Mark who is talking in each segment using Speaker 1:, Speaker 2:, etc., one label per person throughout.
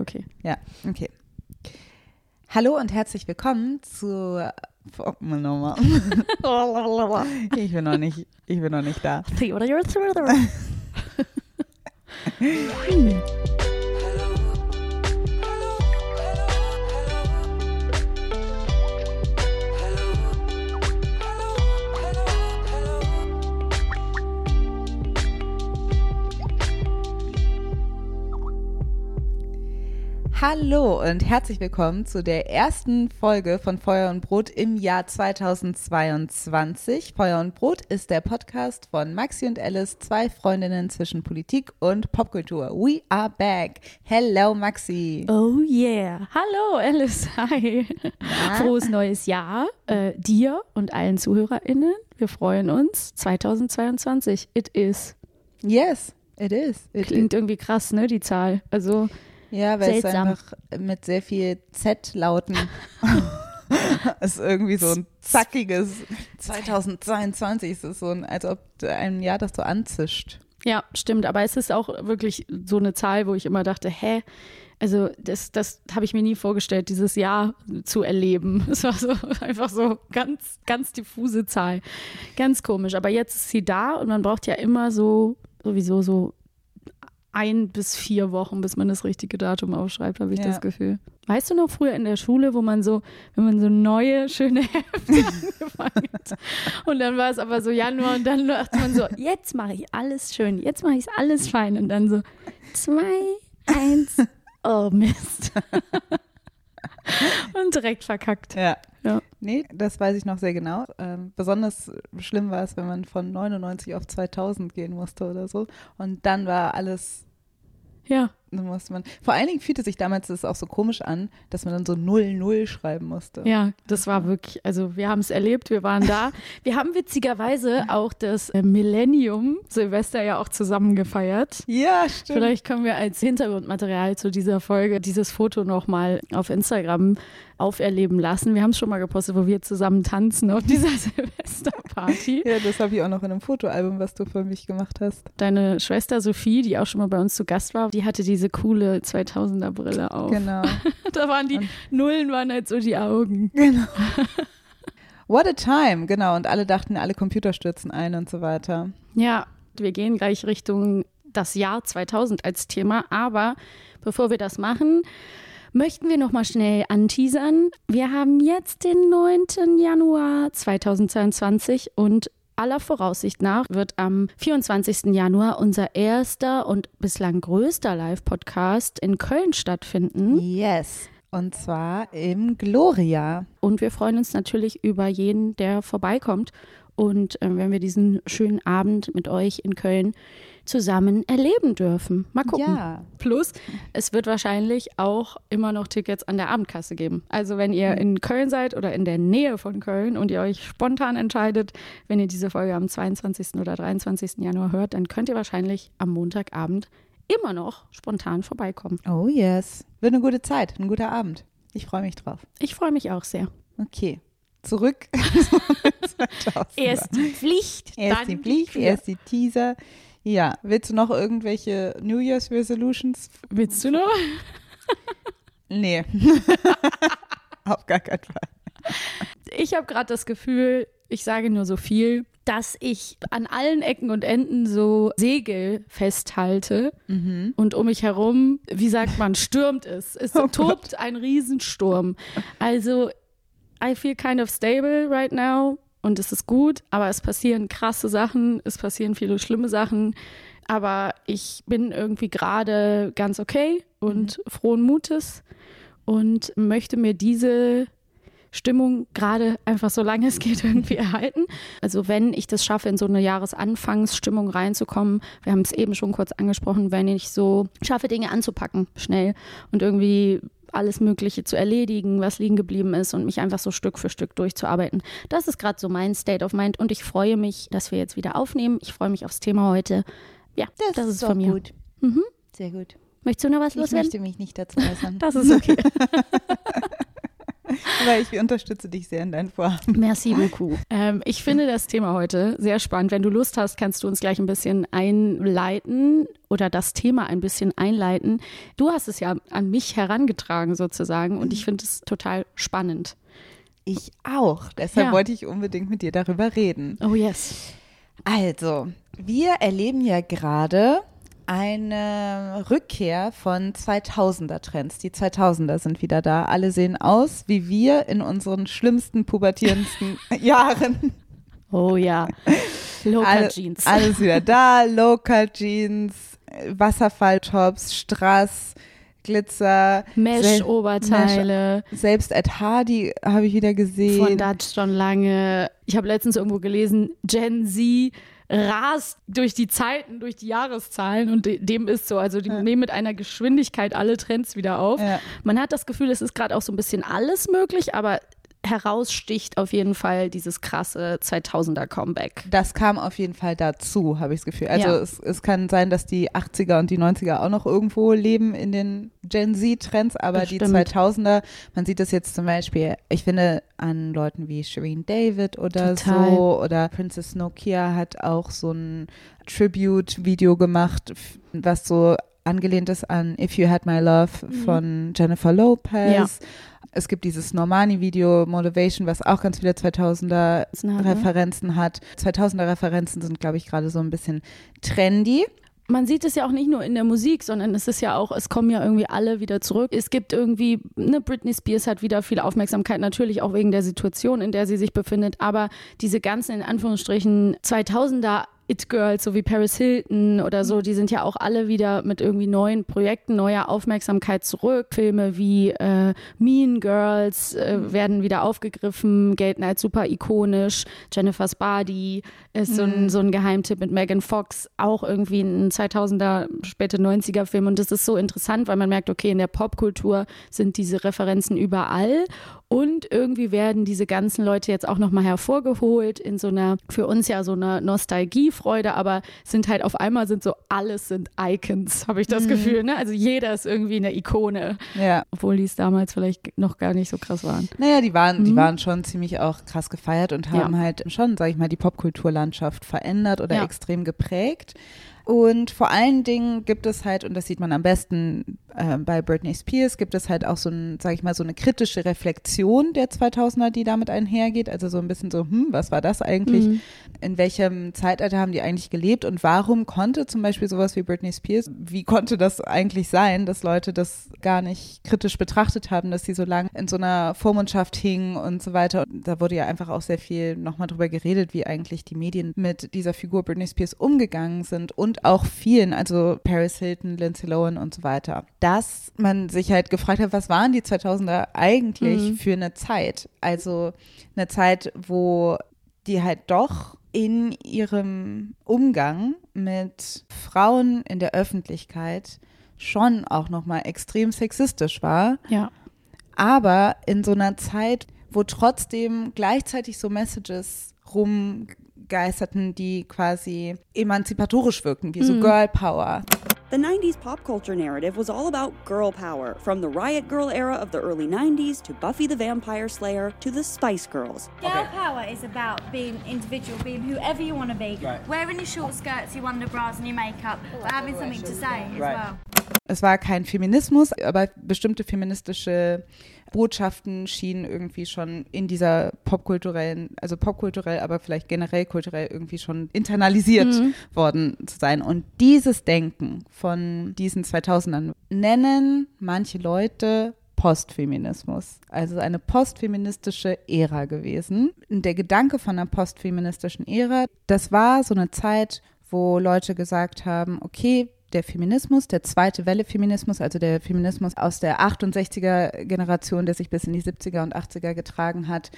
Speaker 1: Okay.
Speaker 2: Ja, okay. Hallo und herzlich willkommen zu. Nochmal. ich bin noch nicht, ich bin noch nicht da. Hallo und herzlich willkommen zu der ersten Folge von Feuer und Brot im Jahr 2022. Feuer und Brot ist der Podcast von Maxi und Alice, zwei Freundinnen zwischen Politik und Popkultur. We are back. Hello Maxi.
Speaker 1: Oh yeah. Hallo Alice. Hi. Ja. Frohes neues Jahr äh, dir und allen ZuhörerInnen. Wir freuen uns. 2022. It is.
Speaker 2: Yes, it is. It
Speaker 1: Klingt is. irgendwie krass, ne, die Zahl. Also
Speaker 2: ja, weil Seltsam. es einfach mit sehr viel Z-Lauten ist irgendwie so ein zackiges 2022 ist es so ein, als ob ein Jahr das so anzischt.
Speaker 1: Ja, stimmt, aber es ist auch wirklich so eine Zahl, wo ich immer dachte, hä, also das, das habe ich mir nie vorgestellt, dieses Jahr zu erleben. Es war so einfach so ganz, ganz diffuse Zahl. Ganz komisch. Aber jetzt ist sie da und man braucht ja immer so sowieso so ein bis vier Wochen, bis man das richtige Datum aufschreibt, habe ich ja. das Gefühl. Weißt du noch früher in der Schule, wo man so, wenn man so neue, schöne Hefte angefangen hat und dann war es aber so Januar und dann dachte man so, jetzt mache ich alles schön, jetzt mache ich alles fein und dann so zwei, eins, oh Mist. und direkt verkackt.
Speaker 2: Ja. ja. Nee, das weiß ich noch sehr genau. Ähm, besonders schlimm war es, wenn man von 99 auf 2000 gehen musste oder so. Und dann war alles
Speaker 1: ja.
Speaker 2: Musste man, vor allen Dingen fühlte sich damals das auch so komisch an, dass man dann so 0-0 schreiben musste.
Speaker 1: Ja, das war wirklich, also wir haben es erlebt, wir waren da. wir haben witzigerweise auch das äh, Millennium Silvester ja auch zusammen gefeiert.
Speaker 2: Ja, stimmt.
Speaker 1: Vielleicht können wir als Hintergrundmaterial zu dieser Folge dieses Foto nochmal auf Instagram auferleben lassen. Wir haben es schon mal gepostet, wo wir zusammen tanzen auf dieser Silvesterparty.
Speaker 2: Ja, das habe ich auch noch in einem Fotoalbum, was du für mich gemacht hast.
Speaker 1: Deine Schwester Sophie, die auch schon mal bei uns zu Gast war, die hatte diese coole 2000er Brille auf.
Speaker 2: Genau.
Speaker 1: da waren die Und Nullen waren halt so die Augen.
Speaker 2: Genau. What a time, genau. Und alle dachten, alle Computer stürzen ein und so weiter.
Speaker 1: Ja, wir gehen gleich Richtung das Jahr 2000 als Thema. Aber bevor wir das machen, möchten wir noch mal schnell anteasern. Wir haben jetzt den 9. Januar 2022 und aller Voraussicht nach wird am 24. Januar unser erster und bislang größter Live-Podcast in Köln stattfinden.
Speaker 2: Yes. Und zwar im Gloria.
Speaker 1: Und wir freuen uns natürlich über jeden, der vorbeikommt. Und äh, wenn wir diesen schönen Abend mit euch in Köln zusammen erleben dürfen. Mal gucken.
Speaker 2: Ja.
Speaker 1: Plus, es wird wahrscheinlich auch immer noch Tickets an der Abendkasse geben. Also wenn ihr in Köln seid oder in der Nähe von Köln und ihr euch spontan entscheidet, wenn ihr diese Folge am 22. oder 23. Januar hört, dann könnt ihr wahrscheinlich am Montagabend immer noch spontan vorbeikommen.
Speaker 2: Oh yes. Wird eine gute Zeit, ein guter Abend. Ich freue mich drauf.
Speaker 1: Ich freue mich auch sehr.
Speaker 2: Okay. Zurück.
Speaker 1: erst die Pflicht,
Speaker 2: erst
Speaker 1: dann
Speaker 2: die Pflicht, erst die Teaser. Ja, willst du noch irgendwelche New Year's Resolutions?
Speaker 1: Willst du noch?
Speaker 2: nee. Auf gar keinen Fall.
Speaker 1: Ich habe gerade das Gefühl, ich sage nur so viel, dass ich an allen Ecken und Enden so Segel festhalte mhm. und um mich herum, wie sagt man, stürmt es. Es oh tobt Gott. ein Riesensturm. Also, I feel kind of stable right now und es ist gut, aber es passieren krasse Sachen, es passieren viele schlimme Sachen. Aber ich bin irgendwie gerade ganz okay und mhm. frohen Mutes und möchte mir diese Stimmung gerade einfach so lange es geht irgendwie erhalten. Also wenn ich das schaffe, in so eine Jahresanfangsstimmung reinzukommen, wir haben es eben schon kurz angesprochen, wenn ich so schaffe, Dinge anzupacken, schnell und irgendwie alles Mögliche zu erledigen, was liegen geblieben ist und mich einfach so Stück für Stück durchzuarbeiten. Das ist gerade so mein State of Mind und ich freue mich, dass wir jetzt wieder aufnehmen. Ich freue mich aufs Thema heute. Ja, das, das ist, ist von mir.
Speaker 2: Gut.
Speaker 1: Mhm.
Speaker 2: Sehr gut.
Speaker 1: Möchtest du noch was
Speaker 2: ich
Speaker 1: loswerden?
Speaker 2: Ich möchte mich nicht dazu äußern.
Speaker 1: das ist okay.
Speaker 2: Aber ich unterstütze dich sehr in deinen Vorhaben.
Speaker 1: Merci beaucoup. Ähm, ich finde das Thema heute sehr spannend. Wenn du Lust hast, kannst du uns gleich ein bisschen einleiten oder das Thema ein bisschen einleiten. Du hast es ja an mich herangetragen sozusagen und ich finde es total spannend.
Speaker 2: Ich auch. Deshalb ja. wollte ich unbedingt mit dir darüber reden.
Speaker 1: Oh yes.
Speaker 2: Also, wir erleben ja gerade eine Rückkehr von 2000er Trends. Die 2000er sind wieder da. Alle sehen aus wie wir in unseren schlimmsten pubertierendsten Jahren.
Speaker 1: Oh ja. Local Alle, Jeans.
Speaker 2: Alles wieder da. Local Jeans, Wasserfalltops, Strass, Glitzer,
Speaker 1: Mesh-Oberteile.
Speaker 2: Selbst Ed Hardy habe ich wieder gesehen.
Speaker 1: Von Dutch schon lange. Ich habe letztens irgendwo gelesen, Gen Z rast durch die Zeiten, durch die Jahreszahlen und dem ist so. Also die ja. nehmen mit einer Geschwindigkeit alle Trends wieder auf. Ja. Man hat das Gefühl, es ist gerade auch so ein bisschen alles möglich, aber heraussticht auf jeden Fall dieses krasse 2000er Comeback.
Speaker 2: Das kam auf jeden Fall dazu, habe ich das Gefühl. Also ja. es, es kann sein, dass die 80er und die 90er auch noch irgendwo leben in den Gen Z-Trends, aber das die stimmt. 2000er, man sieht das jetzt zum Beispiel, ich finde an Leuten wie Shireen David oder Total. so oder Princess Nokia hat auch so ein Tribute-Video gemacht, was so angelehnt ist an If You Had My Love mhm. von Jennifer Lopez. Ja. Es gibt dieses Normani-Video Motivation, was auch ganz viele 2000er Referenzen hat. 2000er Referenzen sind, glaube ich, gerade so ein bisschen trendy
Speaker 1: man sieht es ja auch nicht nur in der Musik, sondern es ist ja auch, es kommen ja irgendwie alle wieder zurück. Es gibt irgendwie, ne, Britney Spears hat wieder viel Aufmerksamkeit, natürlich auch wegen der Situation, in der sie sich befindet, aber diese ganzen, in Anführungsstrichen, 2000er It-Girls, so wie Paris Hilton oder so, die sind ja auch alle wieder mit irgendwie neuen Projekten, neuer Aufmerksamkeit zurück. Filme wie äh, Mean Girls äh, werden wieder aufgegriffen, gelten als super ikonisch. Jennifer's Body ist so ein, mhm. so ein Geheimtipp mit Megan Fox, auch irgendwie ein 2000er, späte 90er Film. Und das ist so interessant, weil man merkt, okay, in der Popkultur sind diese Referenzen überall und irgendwie werden diese ganzen Leute jetzt auch nochmal hervorgeholt in so einer, für uns ja so einer Nostalgiefreude, aber sind halt auf einmal sind so, alles sind Icons, habe ich das mhm. Gefühl. Ne? Also jeder ist irgendwie eine Ikone. Ja. Obwohl die es damals vielleicht noch gar nicht so krass waren.
Speaker 2: Naja, die waren, mhm. die waren schon ziemlich auch krass gefeiert und haben ja. halt schon, sag ich mal, die Popkulturlandschaft verändert oder ja. extrem geprägt. Und vor allen Dingen gibt es halt, und das sieht man am besten äh, bei Britney Spears, gibt es halt auch so ein, sag ich mal, so eine kritische Reflexion der 2000er, die damit einhergeht. Also so ein bisschen so, hm, was war das eigentlich? Mhm. In welchem Zeitalter haben die eigentlich gelebt? Und warum konnte zum Beispiel sowas wie Britney Spears, wie konnte das eigentlich sein, dass Leute das gar nicht kritisch betrachtet haben, dass sie so lange in so einer Vormundschaft hingen und so weiter? Und da wurde ja einfach auch sehr viel nochmal drüber geredet, wie eigentlich die Medien mit dieser Figur Britney Spears umgegangen sind und und auch vielen, also Paris Hilton, Lindsay Lohan und so weiter, dass man sich halt gefragt hat, was waren die 2000er eigentlich mhm. für eine Zeit? Also eine Zeit, wo die halt doch in ihrem Umgang mit Frauen in der Öffentlichkeit schon auch nochmal extrem sexistisch war.
Speaker 1: Ja.
Speaker 2: Aber in so einer Zeit, wo trotzdem gleichzeitig so Messages rum geisterten, die quasi emanzipatorisch wirkten, wie so mhm. Girl Power.
Speaker 3: The 90s pop culture narrative was all about girl power, from the Riot Girl era of the early 90s to Buffy the Vampire Slayer to the Spice Girls.
Speaker 4: Girl okay. power is about being individual, being whoever you want to be, right. wearing your short skirts, your underbras and your makeup, but having something to say as right. well.
Speaker 2: Es war kein Feminismus, aber bestimmte feministische Botschaften schienen irgendwie schon in dieser popkulturellen, also popkulturell, aber vielleicht generell kulturell irgendwie schon internalisiert mhm. worden zu sein. Und dieses Denken von diesen 2000ern nennen manche Leute Postfeminismus, also eine postfeministische Ära gewesen. Der Gedanke von einer postfeministischen Ära, das war so eine Zeit, wo Leute gesagt haben, okay, der Feminismus, der zweite Welle Feminismus, also der Feminismus aus der 68er Generation, der sich bis in die 70er und 80er getragen hat,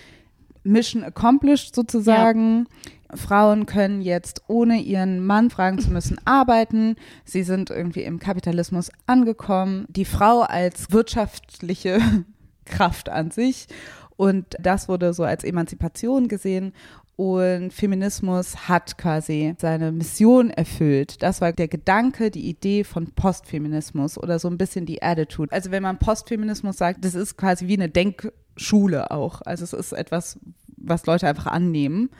Speaker 2: Mission accomplished sozusagen. Ja. Frauen können jetzt, ohne ihren Mann fragen zu müssen, arbeiten. Sie sind irgendwie im Kapitalismus angekommen. Die Frau als wirtschaftliche Kraft an sich. Und das wurde so als Emanzipation gesehen. Und Feminismus hat quasi seine Mission erfüllt. Das war der Gedanke, die Idee von Postfeminismus oder so ein bisschen die Attitude. Also wenn man Postfeminismus sagt, das ist quasi wie eine Denk Schule auch. Also es ist etwas, was Leute einfach annehmen.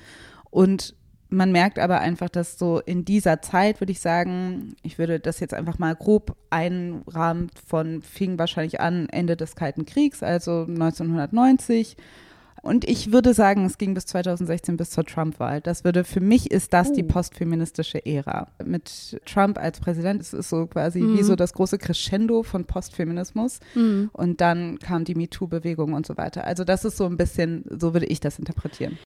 Speaker 2: Und man merkt aber einfach, dass so in dieser Zeit, würde ich sagen, ich würde das jetzt einfach mal grob einrahmen von, fing wahrscheinlich an Ende des Kalten Kriegs, also 1990 und ich würde sagen, es ging bis 2016 bis zur Trump-Wahl. Das würde, für mich ist das uh. die oh. postfeministische Ära. Mit Trump als Präsident ist es so quasi mhm. wie so das große Crescendo von Postfeminismus. Mhm. Und dann kam die MeToo-Bewegung und so weiter. Also das ist so ein bisschen, so würde ich das interpretieren.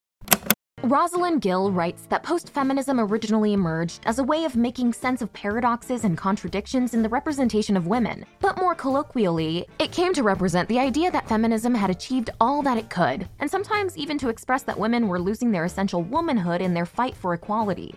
Speaker 5: Rosalind Gill writes that post feminism originally emerged as a way of making sense of paradoxes and contradictions in the representation of women. But more colloquially, it came to represent the idea that feminism had achieved all that it could, and sometimes even to express that women were losing their essential womanhood in their fight for equality.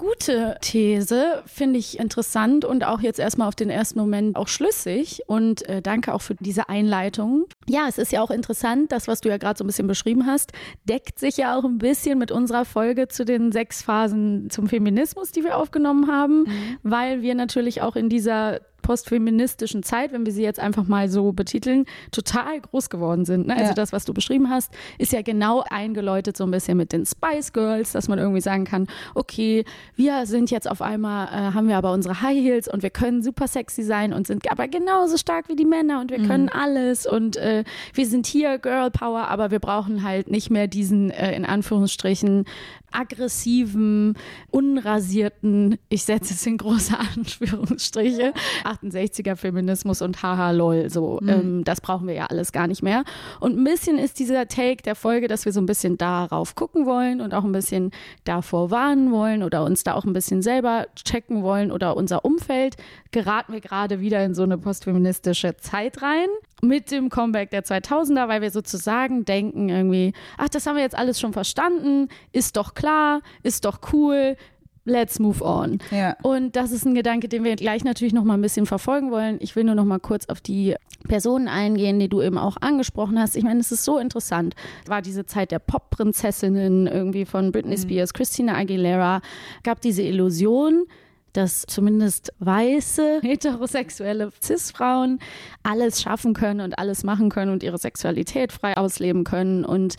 Speaker 1: Gute These, finde ich interessant und auch jetzt erstmal auf den ersten Moment auch schlüssig. Und äh, danke auch für diese Einleitung. Ja, es ist ja auch interessant, das, was du ja gerade so ein bisschen beschrieben hast, deckt sich ja auch ein bisschen mit unserer Folge zu den sechs Phasen zum Feminismus, die wir aufgenommen haben, mhm. weil wir natürlich auch in dieser postfeministischen Zeit, wenn wir sie jetzt einfach mal so betiteln, total groß geworden sind. Ne? Also ja. das, was du beschrieben hast, ist ja genau eingeläutet so ein bisschen mit den Spice Girls, dass man irgendwie sagen kann, okay, wir sind jetzt auf einmal, äh, haben wir aber unsere High Heels und wir können super sexy sein und sind aber genauso stark wie die Männer und wir mhm. können alles und äh, wir sind hier Girl Power, aber wir brauchen halt nicht mehr diesen äh, in Anführungsstrichen aggressiven, unrasierten, ich setze es in große Anführungsstriche, 68er Feminismus und haha lol, so, mhm. ähm, das brauchen wir ja alles gar nicht mehr. Und ein bisschen ist dieser Take der Folge, dass wir so ein bisschen darauf gucken wollen und auch ein bisschen davor warnen wollen oder uns da auch ein bisschen selber checken wollen oder unser Umfeld, geraten wir gerade wieder in so eine postfeministische Zeit rein mit dem Comeback der 2000er, weil wir sozusagen denken irgendwie, ach, das haben wir jetzt alles schon verstanden, ist doch klar, ist doch cool, let's move on. Ja. Und das ist ein Gedanke, den wir gleich natürlich noch mal ein bisschen verfolgen wollen. Ich will nur noch mal kurz auf die Personen eingehen, die du eben auch angesprochen hast. Ich meine, es ist so interessant. War diese Zeit der Pop-Prinzessinnen irgendwie von Britney mhm. Spears, Christina Aguilera, gab diese Illusion, dass zumindest weiße, heterosexuelle Cis-Frauen alles schaffen können und alles machen können und ihre Sexualität frei ausleben können. Und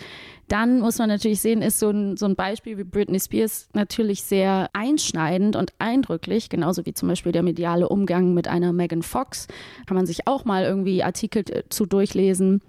Speaker 1: dann muss man natürlich sehen, ist so ein, so ein Beispiel wie Britney Spears natürlich sehr einschneidend und eindrücklich, genauso wie zum Beispiel der mediale Umgang mit einer Megan Fox. Kann man sich auch mal irgendwie Artikel äh, zu durchlesen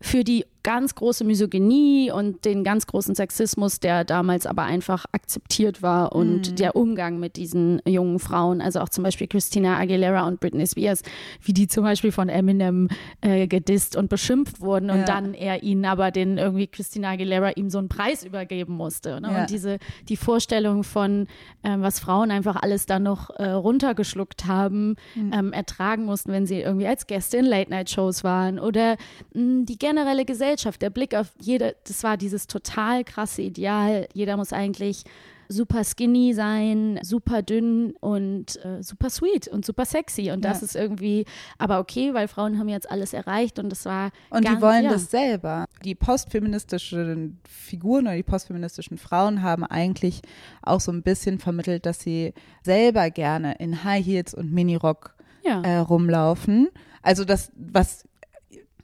Speaker 1: für die ganz große Misogynie und den ganz großen Sexismus, der damals aber einfach akzeptiert war und mhm. der Umgang mit diesen jungen Frauen, also auch zum Beispiel Christina Aguilera und Britney Spears, wie die zum Beispiel von Eminem äh, gedisst und beschimpft wurden und ja. dann er ihnen aber den irgendwie Christina Aguilera ihm so einen Preis übergeben musste. Ne? Ja. Und diese die Vorstellung von äh, was Frauen einfach alles dann noch äh, runtergeschluckt haben, mhm. ähm, ertragen mussten, wenn sie irgendwie als Gäste in Late-Night-Shows waren oder mh, die generelle Gesellschaft, der Blick auf jede, das war dieses total krasse Ideal. Jeder muss eigentlich super skinny sein, super dünn und äh, super sweet und super sexy. Und das ja. ist irgendwie, aber okay, weil Frauen haben jetzt alles erreicht und das war.
Speaker 2: Und ganz, die wollen ja. das selber. Die postfeministischen Figuren oder die postfeministischen Frauen haben eigentlich auch so ein bisschen vermittelt, dass sie selber gerne in High Heels und Minirock ja. äh, rumlaufen. Also das, was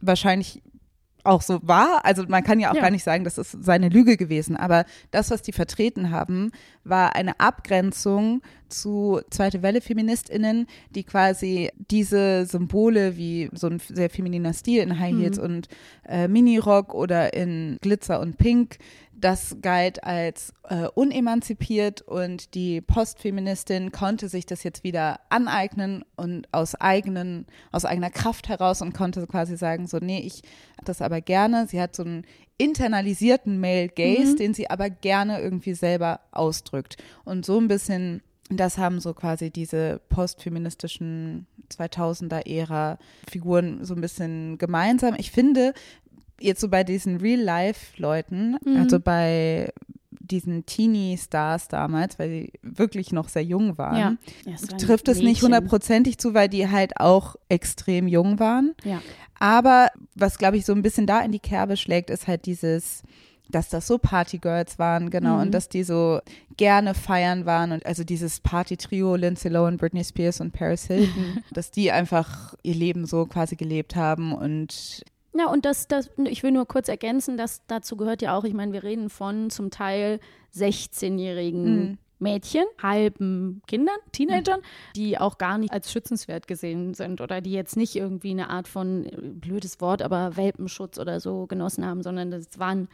Speaker 2: wahrscheinlich auch so war. Also man kann ja auch ja. gar nicht sagen, das ist seine Lüge gewesen. Aber das, was die vertreten haben, war eine Abgrenzung zu Zweite Welle Feministinnen, die quasi diese Symbole wie so ein sehr femininer Stil in High Heels mhm. und äh, Minirock oder in Glitzer und Pink das galt als äh, unemanzipiert und die Postfeministin konnte sich das jetzt wieder aneignen und aus eigenen, aus eigener Kraft heraus und konnte quasi sagen, so, nee, ich das aber gerne. Sie hat so einen internalisierten Male Gaze, mhm. den sie aber gerne irgendwie selber ausdrückt. Und so ein bisschen das haben so quasi diese postfeministischen 2000er-Ära Figuren so ein bisschen gemeinsam. Ich finde, jetzt so bei diesen Real-Life-Leuten, mhm. also bei diesen Teenie-Stars damals, weil sie wirklich noch sehr jung waren, ja. Ja, trifft es nicht hundertprozentig zu, weil die halt auch extrem jung waren. Ja. Aber was, glaube ich, so ein bisschen da in die Kerbe schlägt, ist halt dieses, dass das so Partygirls waren, genau, mhm. und dass die so gerne feiern waren und also dieses Party-Trio, Lindsay Lohan, Britney Spears und Paris Hilton, dass die einfach ihr Leben so quasi gelebt haben und
Speaker 1: Ja, und das, das, ich will nur kurz ergänzen, dass dazu gehört ja auch, ich meine, wir reden von zum Teil 16-jährigen mhm. Mädchen, halben Kindern, Teenagern, die auch gar nicht als schützenswert gesehen sind oder die jetzt nicht irgendwie eine Art von, äh, blödes Wort, aber Welpenschutz oder so genossen haben, sondern das waren,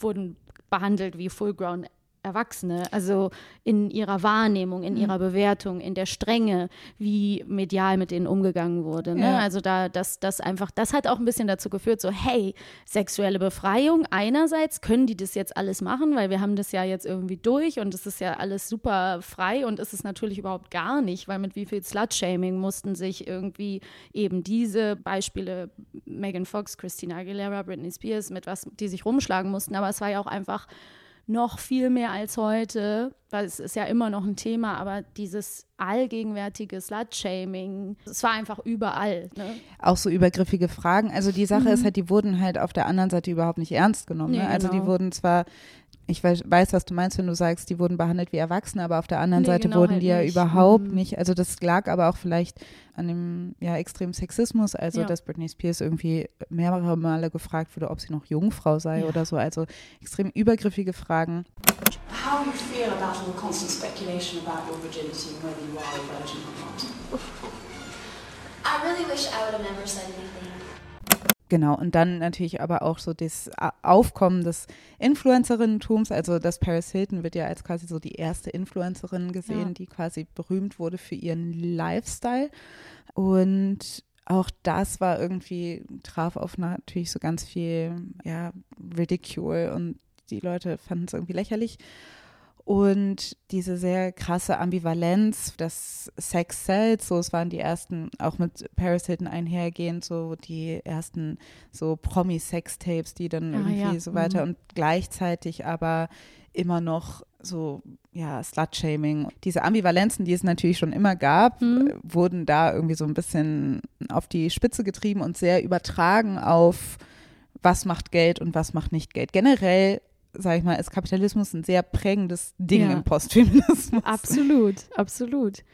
Speaker 1: wurden behandelt wie full-grown Erwachsene, also in ihrer Wahrnehmung, in mhm. ihrer Bewertung, in der Strenge, wie medial mit denen umgegangen wurde. Ne? Ja. Also da, das, das einfach, das hat auch ein bisschen dazu geführt, so, hey, sexuelle Befreiung, einerseits können die das jetzt alles machen, weil wir haben das ja jetzt irgendwie durch und es ist ja alles super frei und ist es natürlich überhaupt gar nicht, weil mit wie viel Slut-Shaming mussten sich irgendwie eben diese Beispiele, Megan Fox, Christina Aguilera, Britney Spears, mit was die sich rumschlagen mussten, aber es war ja auch einfach noch viel mehr als heute, weil es ist ja immer noch ein Thema, aber dieses allgegenwärtige Slut-Shaming, es war einfach überall. Ne?
Speaker 2: Auch so übergriffige Fragen. Also die Sache mhm. ist halt, die wurden halt auf der anderen Seite überhaupt nicht ernst genommen. Ne? Nee, Also genau. die wurden zwar ich weiß, weiß, was du meinst, wenn du sagst, die wurden behandelt wie Erwachsene, aber auf der anderen nee, Seite genau wurden halt die ja nicht. überhaupt mhm. nicht. Also das lag aber auch vielleicht an dem ja, extremen Sexismus, also ja. dass Britney Spears irgendwie mehrere Male gefragt wurde, ob sie noch Jungfrau sei ja. oder so. Also extrem übergriffige Fragen. How do you feel about all the constant speculation about your virginity and whether you are a virgin or not? I really wish I would have never said anything. Genau, und dann natürlich aber auch so das Aufkommen des Influencerinnentums, also das Paris Hilton wird ja als quasi so die erste Influencerin gesehen, ja. die quasi berühmt wurde für ihren Lifestyle. Und auch das war irgendwie, traf auf natürlich so ganz viel, ja, Ridicule und die Leute fanden es irgendwie lächerlich. Und diese sehr krasse Ambivalenz, das Sex sells, so es waren die ersten, auch mit Paris Hilton einhergehend, so die ersten so Promi-Sex-Tapes, die dann ah, irgendwie ja. so weiter mhm. und gleichzeitig aber immer noch so, ja, Slut-Shaming. Diese Ambivalenzen, die es natürlich schon immer gab, mhm. wurden da irgendwie so ein bisschen auf die Spitze getrieben und sehr übertragen auf was macht Geld und was macht nicht Geld. Generell sage ich mal, ist Kapitalismus ein sehr prägendes Ding ja. im Postfeminismus.
Speaker 1: Absolut, absolut.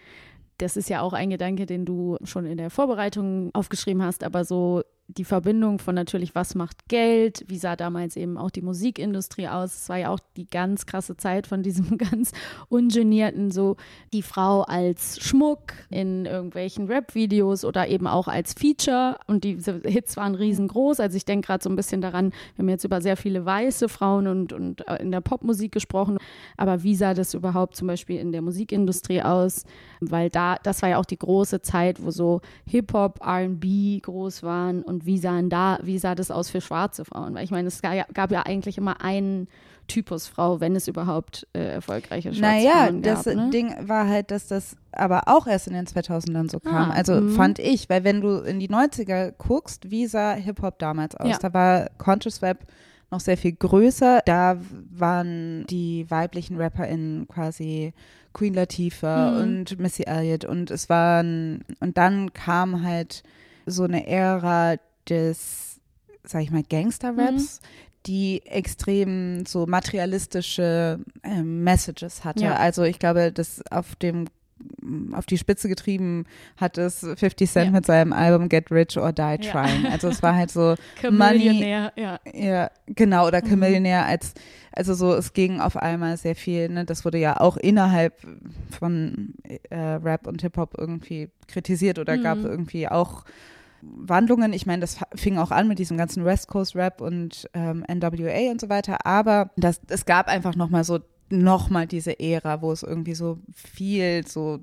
Speaker 1: Das ist ja auch ein Gedanke, den du schon in der Vorbereitung aufgeschrieben hast, aber so die Verbindung von natürlich, was macht Geld, wie sah damals eben auch die Musikindustrie aus. Es war ja auch die ganz krasse Zeit von diesem ganz ungenierten, so die Frau als Schmuck in irgendwelchen Rap-Videos oder eben auch als Feature. Und diese Hits waren riesengroß. Also ich denke gerade so ein bisschen daran, wir haben jetzt über sehr viele weiße Frauen und, und äh, in der Popmusik gesprochen. Aber wie sah das überhaupt zum Beispiel in der Musikindustrie aus? Weil da, das war ja auch die große Zeit, wo so Hip-Hop, RB groß waren und wie sahen da, wie sah das aus für schwarze Frauen? Weil ich meine, es gab ja eigentlich immer einen Typus Frau, wenn es überhaupt äh, erfolgreiche schwarze naja, Frauen
Speaker 2: gab. Naja, das ne? Ding war halt, dass das aber auch erst in den 2000ern so kam. Ah, also mh. fand ich, weil wenn du in die 90er guckst, wie sah Hip-Hop damals aus? Ja. Da war Conscious Web noch sehr viel größer. Da waren die weiblichen RapperInnen quasi Queen Latifah mhm. und Missy Elliott und es waren, und dann kam halt so eine Ära des, sag ich mal, Gangster-Raps, mhm. die extrem so materialistische äh, Messages hatte. Ja. Also ich glaube, das auf dem auf die Spitze getrieben hat es 50 Cent ja. mit seinem Album Get Rich or Die Trying. Ja. Also es war halt so Money. Ja. ja. Genau, oder Chamillionär mhm. als, also so, es ging auf einmal sehr viel, ne, das wurde ja auch innerhalb von äh, Rap und Hip-Hop irgendwie kritisiert oder mhm. gab irgendwie auch Wandlungen. Ich meine, das fing auch an mit diesem ganzen West Coast Rap und ähm, NWA und so weiter. Aber das, es gab einfach nochmal so, nochmal diese Ära, wo es irgendwie so viel so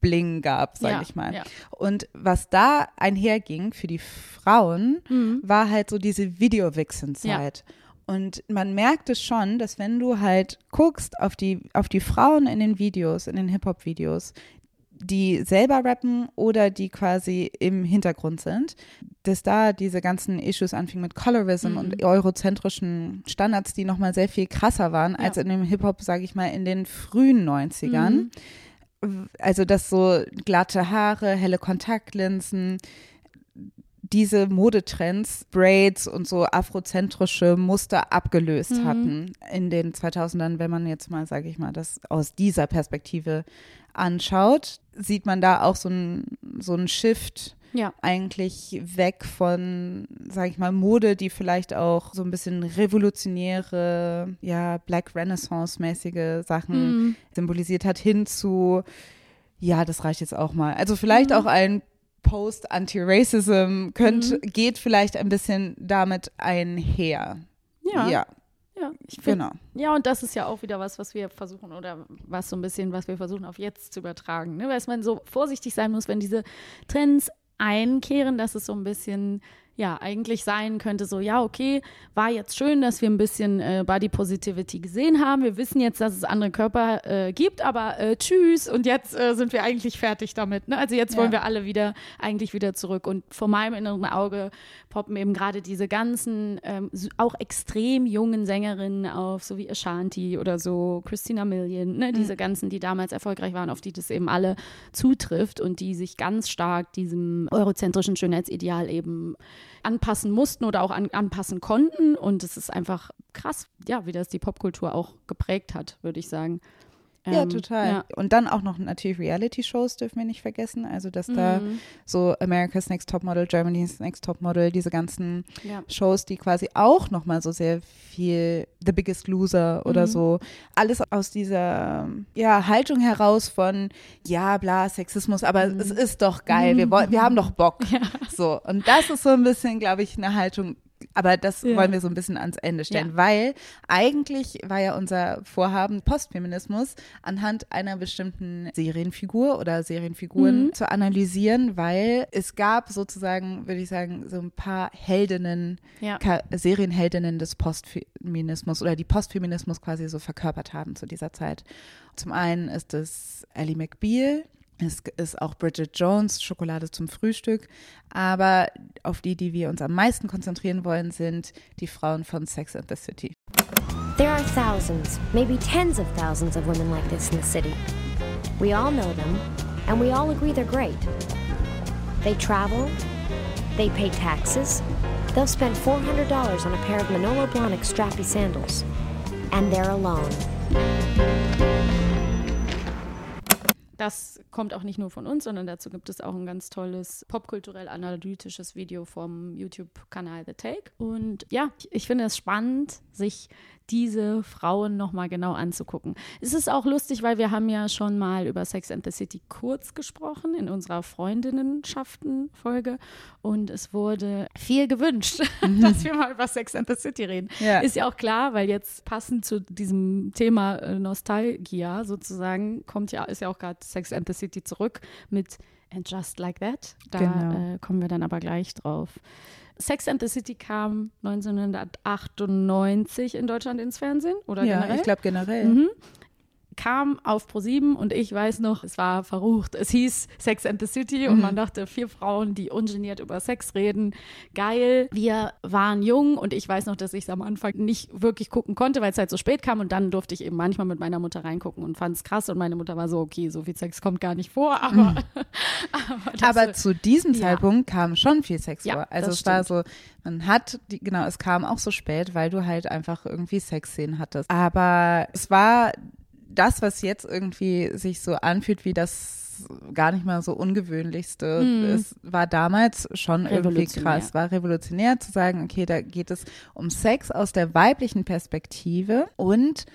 Speaker 2: Bling gab, sag ja, ich mal. Ja. Und was da einherging für die Frauen, mhm. war halt so diese Video-Vixen-Zeit. Ja. Und man merkt es schon, dass wenn du halt guckst auf die, auf die Frauen in den Videos, in den Hip-Hop-Videos, die selber rappen oder die quasi im Hintergrund sind, dass da diese ganzen Issues anfingen mit Colorism mhm. und eurozentrischen Standards, die nochmal sehr viel krasser waren ja. als in dem Hip-Hop, sage ich mal, in den frühen 90ern. Mhm. Also das so glatte Haare, helle Kontaktlinsen, diese Modetrends, Braids und so afrozentrische Muster abgelöst
Speaker 1: Mhm.
Speaker 2: hatten in den 2000ern, wenn man jetzt mal, sage ich mal, das aus dieser Perspektive anschaut, sieht man da auch so ein so ein Shift
Speaker 1: Ja.
Speaker 2: eigentlich weg von, sage ich mal, Mode, die vielleicht auch so ein bisschen revolutionäre, ja, Black Renaissance-mäßige Sachen
Speaker 1: Mhm.
Speaker 2: symbolisiert hat, hin zu, ja, das reicht jetzt auch mal. Also vielleicht
Speaker 1: Mhm.
Speaker 2: auch ein Post-Anti-Racism könnte, geht vielleicht ein bisschen damit einher.
Speaker 1: Ja.
Speaker 2: Ja,
Speaker 1: Ja, find,
Speaker 2: genau.
Speaker 1: Ja, und das ist ja auch wieder was, was wir versuchen oder was so ein bisschen, was wir versuchen auf jetzt zu übertragen. Ne? Weil man so vorsichtig sein muss, wenn diese Trends einkehren, dass es so ein bisschen, ja, eigentlich sein könnte, so, ja, okay, war jetzt schön, dass wir ein bisschen äh, Body Positivity gesehen haben. Wir wissen jetzt, dass es andere Körper äh, gibt, aber äh, tschüss und jetzt äh, sind wir eigentlich fertig damit. Ne? Also jetzt wollen
Speaker 2: Ja.
Speaker 1: wir alle wieder, eigentlich wieder zurück. Und vor meinem inneren Auge poppen eben gerade diese ganzen, ähm, auch extrem jungen Sängerinnen auf, so wie Ashanti oder so, Christina Milian, ne? diese ganzen, die damals erfolgreich waren, auf die das eben alle zutrifft und die sich ganz stark diesem eurozentrischen Schönheitsideal eben anpassen mussten oder auch an, anpassen konnten. Und es ist einfach krass, ja, wie das die Popkultur auch geprägt hat, würde ich sagen.
Speaker 2: Ja,
Speaker 1: Ähm,
Speaker 2: total.
Speaker 1: Ja.
Speaker 2: Und dann auch noch natürlich Reality-Shows dürfen wir nicht vergessen. Also, dass da
Speaker 1: Mhm.
Speaker 2: so America's Next Topmodel, Germany's Next Topmodel, diese ganzen
Speaker 1: Ja.
Speaker 2: Shows, die quasi auch nochmal so sehr viel The Biggest Loser oder
Speaker 1: Mhm.
Speaker 2: so, alles aus dieser ja, Haltung heraus von, ja, bla, Sexismus, aber
Speaker 1: Mhm.
Speaker 2: es ist doch geil, wir, wollen, wir haben doch Bock. So, und das ist so ein bisschen, glaube ich, eine Haltung, aber das
Speaker 1: Ja.
Speaker 2: wollen wir so ein bisschen ans Ende stellen,
Speaker 1: Ja.
Speaker 2: weil eigentlich war ja unser Vorhaben Postfeminismus anhand einer bestimmten Serienfigur oder Serienfiguren
Speaker 1: Mhm.
Speaker 2: zu analysieren, weil es gab sozusagen, würde ich sagen, so ein paar Heldinnen,
Speaker 1: Ja.
Speaker 2: Serienheldinnen des Postfeminismus oder die Postfeminismus quasi so verkörpert haben zu dieser Zeit. Zum einen ist es Ellie McBeal, es ist auch Bridget Jones, Schokolade zum Frühstück. Aber auf die, die wir uns am meisten konzentrieren wollen, sind die Frauen von Sex and the City.
Speaker 6: There are thousands, maybe tens of thousands of women like this in the city. We all know them, and we all agree they're great. They travel, they pay taxes, they'll spend $400 on a pair of Manolo Blahnik strappy sandals. And they're alone.
Speaker 1: Das kommt auch nicht nur von uns, sondern dazu gibt es auch ein ganz tolles popkulturell analytisches Video vom YouTube-Kanal The Take. Und ja, ich- ich finde es spannend, sich diese Frauen nochmal genau anzugucken. Es ist auch lustig, weil wir haben ja schon mal über Sex and the City kurz gesprochen in unserer Freundinnenschaften-Folge und es wurde viel gewünscht, dass wir mal über Sex and the City reden.
Speaker 2: Ja.
Speaker 1: Ist ja auch klar, weil jetzt passend zu diesem Thema äh, Nostalgia sozusagen kommt ja, ist ja auch gerade Sex and the City zurück mit And Just Like That. Da
Speaker 2: Genau.
Speaker 1: äh, kommen wir dann aber gleich drauf. Sex and the City kam 1998 in Deutschland ins Fernsehen oder
Speaker 2: ja,
Speaker 1: generell?
Speaker 2: ich glaube generell.
Speaker 1: Mhm. Kam auf Pro7 und ich weiß noch, es war verrucht. Es hieß Sex and the City und man dachte, vier Frauen, die ungeniert über Sex reden. Geil. Wir waren jung und ich weiß noch, dass ich es am Anfang nicht wirklich gucken konnte, weil es halt so spät kam und dann durfte ich eben manchmal mit meiner Mutter reingucken und fand es krass und meine Mutter war so, okay, so viel Sex kommt gar nicht vor, aber, aber, das,
Speaker 2: Aber zu diesem
Speaker 1: Ja.
Speaker 2: Zeitpunkt kam schon viel Sex
Speaker 1: Ja,
Speaker 2: vor. Also es war so, man hat, die, genau, es kam auch so spät, weil du halt einfach irgendwie Sexszenen hattest. Aber es war das, was jetzt irgendwie sich so anfühlt wie das gar nicht mal so ungewöhnlichste, es war damals schon irgendwie
Speaker 1: Hm.
Speaker 2: Krass, war revolutionär zu sagen, okay, da geht es um Sex aus der weiblichen Perspektive und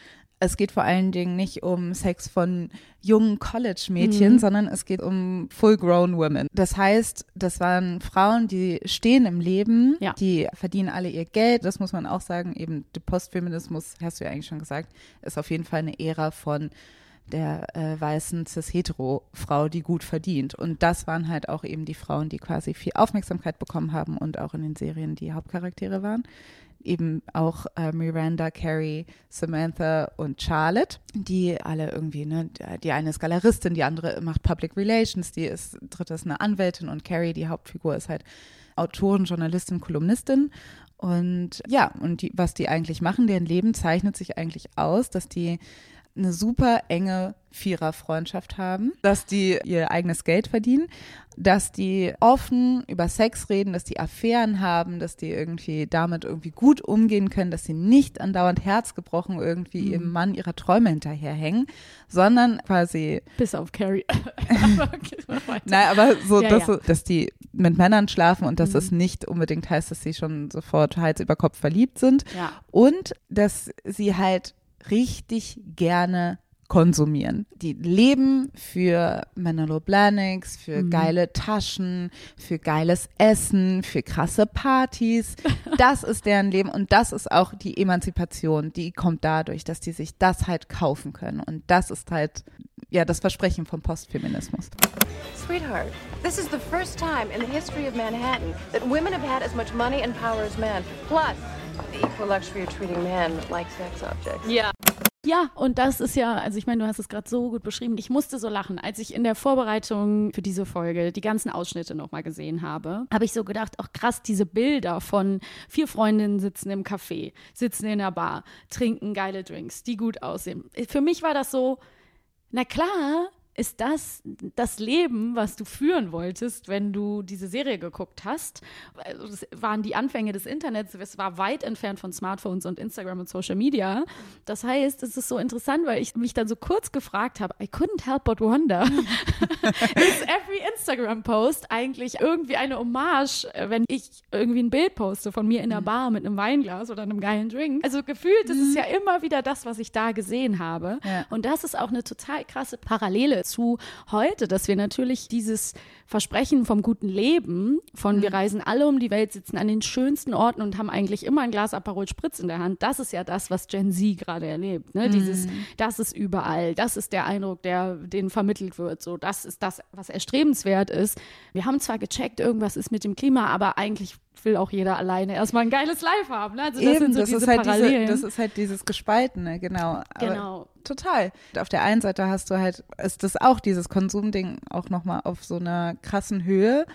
Speaker 2: es geht vor allen Dingen nicht um Sex von jungen College-Mädchen,
Speaker 1: Mhm.
Speaker 2: sondern es geht um full-grown women. Das heißt, das waren Frauen, die stehen im Leben,
Speaker 1: Ja.
Speaker 2: die verdienen alle ihr Geld. Das muss man auch sagen. Eben der Postfeminismus, hast du ja eigentlich schon gesagt, ist auf jeden Fall eine Ära von der äh, weißen cis-hetero-Frau, die gut verdient. Und das waren halt auch eben die Frauen, die quasi viel Aufmerksamkeit bekommen haben und auch in den Serien die Hauptcharaktere waren eben auch äh, Miranda, Carrie, Samantha und Charlotte, die alle irgendwie, ne, die eine ist Galeristin, die andere macht Public Relations, die ist, dritte ist eine Anwältin und Carrie, die Hauptfigur, ist halt Autorin, Journalistin, Kolumnistin. Und ja, und die, was die eigentlich machen, deren Leben zeichnet sich eigentlich aus, dass die eine super enge Viererfreundschaft haben, dass die ihr eigenes Geld verdienen, dass die offen über Sex reden, dass die Affären haben, dass die irgendwie damit irgendwie gut umgehen können, dass sie nicht andauernd herzgebrochen irgendwie mhm. ihrem Mann ihrer Träume hinterherhängen, sondern quasi
Speaker 1: bis auf Carrie.
Speaker 2: Nein, aber so, ja, dass, ja. dass die mit Männern schlafen und dass mhm. es nicht unbedingt heißt, dass sie schon sofort Hals über Kopf verliebt sind
Speaker 1: ja.
Speaker 2: und dass sie halt richtig gerne konsumieren. Die leben für Manolo Blahniks, für mhm. geile Taschen, für geiles Essen, für krasse Partys. Das ist deren Leben und das ist auch die Emanzipation, die kommt dadurch, dass die sich das halt kaufen können. Und das ist halt ja, das Versprechen vom Postfeminismus.
Speaker 7: Sweetheart, this is the first time in the history of Manhattan that women have had as much money and power as men. Plus, equal luxury of treating men like sex objects.
Speaker 1: Ja. Ja, und das ist ja, also ich meine, du hast es gerade so gut beschrieben. Ich musste so lachen, als ich in der Vorbereitung für diese Folge die ganzen Ausschnitte nochmal gesehen habe. Habe ich so gedacht, auch krass, diese Bilder von vier Freundinnen sitzen im Café, sitzen in der Bar, trinken geile Drinks, die gut aussehen. Für mich war das so, na klar, ist das das Leben, was du führen wolltest, wenn du diese Serie geguckt hast? Also das waren die Anfänge des Internets, es war weit entfernt von Smartphones und Instagram und Social Media. Das heißt, es ist so interessant, weil ich mich dann so kurz gefragt habe, I couldn't help but wonder, ist every Instagram-Post eigentlich irgendwie eine Hommage, wenn ich irgendwie ein Bild poste von mir in der mhm. Bar mit einem Weinglas oder einem geilen Drink? Also gefühlt, das ist mhm. ja immer wieder das, was ich da gesehen habe. Ja. Und das ist auch eine total krasse Parallele zu heute, dass wir natürlich dieses Versprechen vom guten Leben, von mhm. wir reisen alle um die Welt, sitzen an den schönsten Orten und haben eigentlich immer ein Glas Aperol Spritz in der Hand, das ist ja das, was Gen Z gerade erlebt. Ne? Mhm. Dieses, das ist überall, das ist der Eindruck, der denen vermittelt wird. So, das ist das, was erstrebenswert ist. Wir haben zwar gecheckt, irgendwas ist mit dem Klima, aber eigentlich will auch jeder alleine erstmal ein geiles Live haben. Ne? Also das
Speaker 2: Eben,
Speaker 1: sind so
Speaker 2: das
Speaker 1: diese
Speaker 2: ist halt
Speaker 1: Parallelen.
Speaker 2: Diese, das ist halt dieses Gespaltene, genau.
Speaker 1: Aber genau.
Speaker 2: Total. Auf der einen Seite hast du halt, ist das auch dieses Konsumding auch nochmal auf so einer krassen Höhe.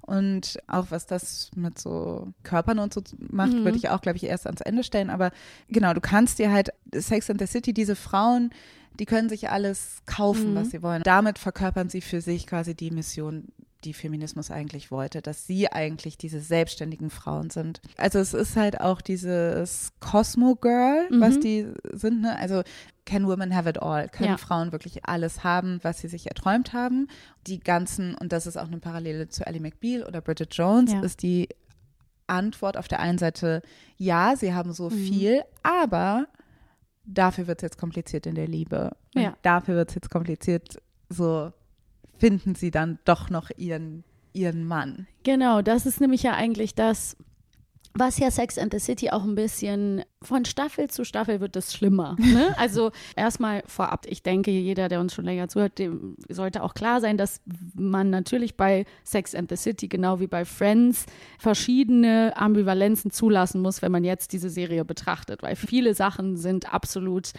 Speaker 2: Und auch was das mit so Körpern und so macht, mhm. würde ich auch, glaube ich, erst ans Ende stellen. Aber genau, du kannst dir halt Sex and the City, diese Frauen, die können sich alles kaufen, mhm. was sie wollen. Damit verkörpern sie für sich quasi die Mission die Feminismus eigentlich wollte, dass sie eigentlich diese selbstständigen Frauen sind. Also es ist halt auch dieses Cosmo Girl, mhm. was die sind, ne? Also can women have it all? Können ja. Frauen wirklich alles haben, was sie sich erträumt haben? Die ganzen, und das ist auch eine Parallele zu Ellie McBeal oder Bridget Jones, ja. ist die Antwort auf der einen Seite, ja, sie haben so mhm. viel, aber dafür wird es jetzt kompliziert in der Liebe. Ja. Dafür wird es jetzt kompliziert, so finden sie dann doch noch ihren, ihren Mann.
Speaker 1: Genau, das ist nämlich ja eigentlich das, was ja Sex and the City auch ein bisschen von Staffel zu Staffel wird es schlimmer. Ne? Also erstmal vorab, ich denke, jeder, der uns schon länger zuhört, dem sollte auch klar sein, dass man natürlich bei Sex and the City, genau wie bei Friends, verschiedene Ambivalenzen zulassen muss, wenn man jetzt diese Serie betrachtet, weil viele Sachen sind absolut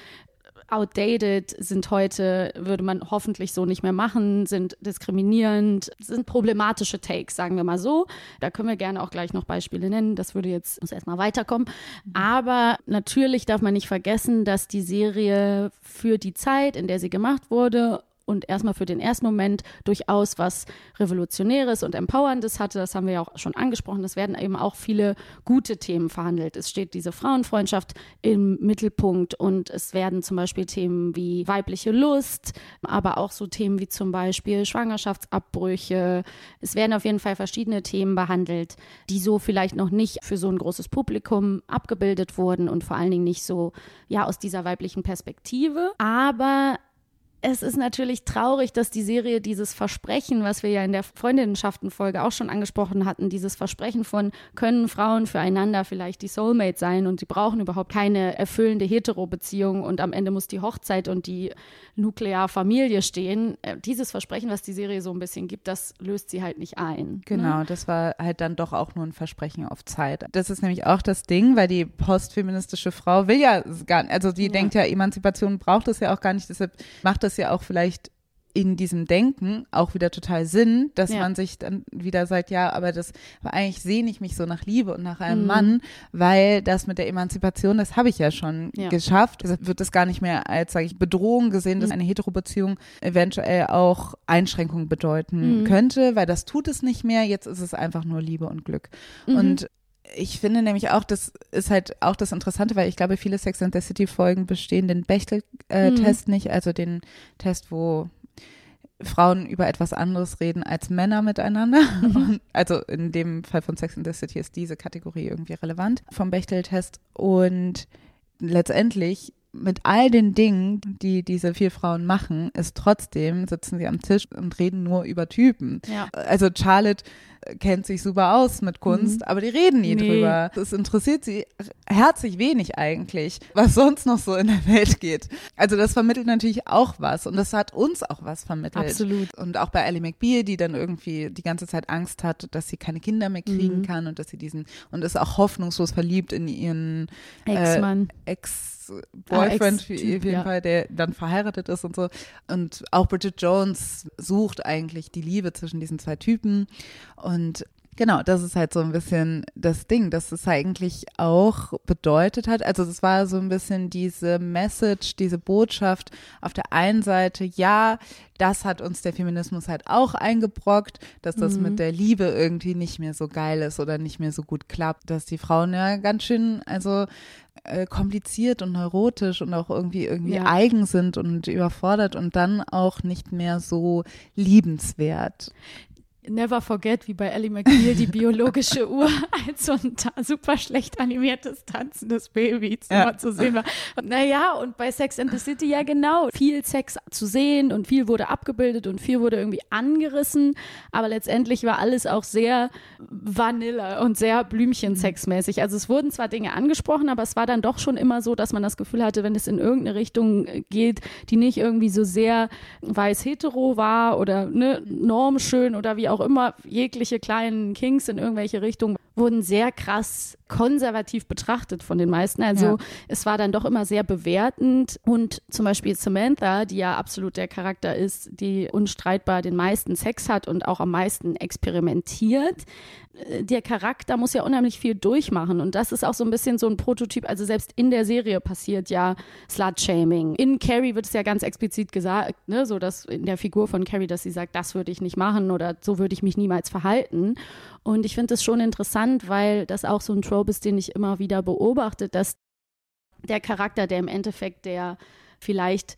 Speaker 1: outdated, sind heute, würde man hoffentlich so nicht mehr machen, sind diskriminierend, sind problematische Takes, sagen wir mal so. Da können wir gerne auch gleich noch Beispiele nennen. Das würde jetzt uns erstmal weiterkommen. Aber natürlich darf man nicht vergessen, dass die Serie für die Zeit, in der sie gemacht wurde, und erstmal für den ersten Moment durchaus was Revolutionäres und Empowerndes hatte. Das haben wir ja auch schon angesprochen. Es werden eben auch viele gute Themen verhandelt. Es steht diese Frauenfreundschaft im Mittelpunkt und es werden zum Beispiel Themen wie weibliche Lust, aber auch so Themen wie zum Beispiel Schwangerschaftsabbrüche. Es werden auf jeden Fall verschiedene Themen behandelt, die so vielleicht noch nicht für so ein großes Publikum abgebildet wurden und vor allen Dingen nicht so ja aus dieser weiblichen Perspektive. Aber es ist natürlich traurig, dass die Serie dieses Versprechen, was wir ja in der Freundinnenschaften-Folge auch schon angesprochen hatten, dieses Versprechen von, können Frauen füreinander vielleicht die Soulmate sein und sie brauchen überhaupt keine erfüllende Hetero-Beziehung und am Ende muss die Hochzeit und die Nuklearfamilie stehen. Äh, dieses Versprechen, was die Serie so ein bisschen gibt, das löst sie halt nicht ein. Ne?
Speaker 2: Genau,
Speaker 1: ne?
Speaker 2: das war halt dann doch auch nur ein Versprechen auf Zeit. Das ist nämlich auch das Ding, weil die postfeministische Frau will ja gar nicht, also die ja. denkt ja, Emanzipation braucht es ja auch gar nicht, deshalb macht das ja auch vielleicht in diesem Denken auch wieder total Sinn, dass
Speaker 1: Ja.
Speaker 2: man sich dann wieder sagt, ja, aber das, aber eigentlich sehne ich mich so nach Liebe und nach einem
Speaker 1: Mhm.
Speaker 2: Mann, weil das mit der Emanzipation, das habe ich ja schon
Speaker 1: Ja.
Speaker 2: geschafft. Deshalb wird das gar nicht mehr als, sage ich, Bedrohung gesehen, dass eine Heterobeziehung eventuell auch Einschränkungen bedeuten
Speaker 1: Mhm.
Speaker 2: könnte, weil das tut es nicht mehr. Jetzt ist es einfach nur Liebe und Glück.
Speaker 1: Mhm.
Speaker 2: Und ich finde nämlich auch, das ist halt auch das Interessante, weil ich glaube, viele Sex and the City Folgen bestehen den Bechtel-Test nicht, also den Test, wo Frauen über etwas anderes reden als Männer miteinander. Und also in dem Fall von Sex and the City ist diese Kategorie irgendwie relevant vom Bechtel-Test. Und letztendlich mit all den Dingen, die diese vier Frauen machen, ist trotzdem, sitzen sie am Tisch und reden nur über Typen.
Speaker 1: Ja.
Speaker 2: Also Charlotte äh, kennt sich super aus mit Kunst, aber die reden nie
Speaker 1: Mhm. Nee.
Speaker 2: drüber. Das interessiert sie herzlich wenig eigentlich, was sonst noch so in der Welt geht. Also das vermittelt natürlich auch was und das hat uns auch was vermittelt.
Speaker 1: Absolut.
Speaker 2: Und auch bei Ellie McBeal, die dann irgendwie die ganze Zeit Angst hat, dass sie keine Kinder mehr kriegen
Speaker 1: Mhm.
Speaker 2: kann und dass sie diesen und ist auch hoffnungslos verliebt in ihren
Speaker 1: Ex-Mann.
Speaker 2: äh, Ex-Boyfriend,
Speaker 1: Ah,
Speaker 2: wie-
Speaker 1: Ex-Typ,
Speaker 2: auf jeden
Speaker 1: ja.
Speaker 2: Fall, der dann verheiratet ist und so. Und auch Bridget Jones sucht eigentlich die Liebe zwischen diesen zwei Typen. Und Genau, das ist halt so ein bisschen das Ding, dass es eigentlich auch bedeutet hat. Also es war so ein bisschen diese Message, diese Botschaft auf der einen Seite, ja, das hat uns der Feminismus halt auch eingebrockt, dass das
Speaker 1: Mhm.
Speaker 2: mit der Liebe irgendwie nicht mehr so geil ist oder nicht mehr so gut klappt, dass die Frauen ja ganz schön, also äh, kompliziert und neurotisch und auch irgendwie irgendwie
Speaker 1: Ja.
Speaker 2: eigen sind und überfordert und dann auch nicht mehr so liebenswert.
Speaker 1: Never forget, wie bei Ellie McBeal, die biologische Uhr als so ein super schlecht animiertes tanzendes Baby
Speaker 2: Ja.
Speaker 1: zu sehen war. Und naja, und bei Sex and the City ja genau. Viel Sex zu sehen und viel wurde abgebildet und viel wurde irgendwie angerissen. Aber letztendlich war alles auch sehr Vanille und sehr Blümchensexmäßig. Also es wurden zwar Dinge angesprochen, aber es war dann doch schon immer so, dass man das Gefühl hatte, wenn es in irgendeine Richtung äh, geht, die nicht irgendwie so sehr weiß-hetero war oder ne, normschön oder wie auch immer, jegliche kleinen Kinks in irgendwelche Richtungen wurden sehr krass konservativ betrachtet von den meisten. Also
Speaker 2: Ja.
Speaker 1: es war dann doch immer sehr bewertend und zum Beispiel Samantha, die ja absolut der Charakter ist, die unstreitbar den meisten Sex hat und auch am meisten experimentiert. äh, Der Charakter muss ja unheimlich viel durchmachen und das ist auch so ein bisschen so ein Prototyp. Also selbst in der Serie passiert ja Slut-Shaming. In Carrie wird es ja ganz explizit gesagt, ne, so dass in der Figur von Carrie, dass sie sagt, das würde ich nicht machen oder so würde ich mich niemals verhalten. Und ich finde das schon interessant, weil das auch so ein Trope ist, den ich immer wieder beobachte, dass der Charakter, der im Endeffekt der vielleicht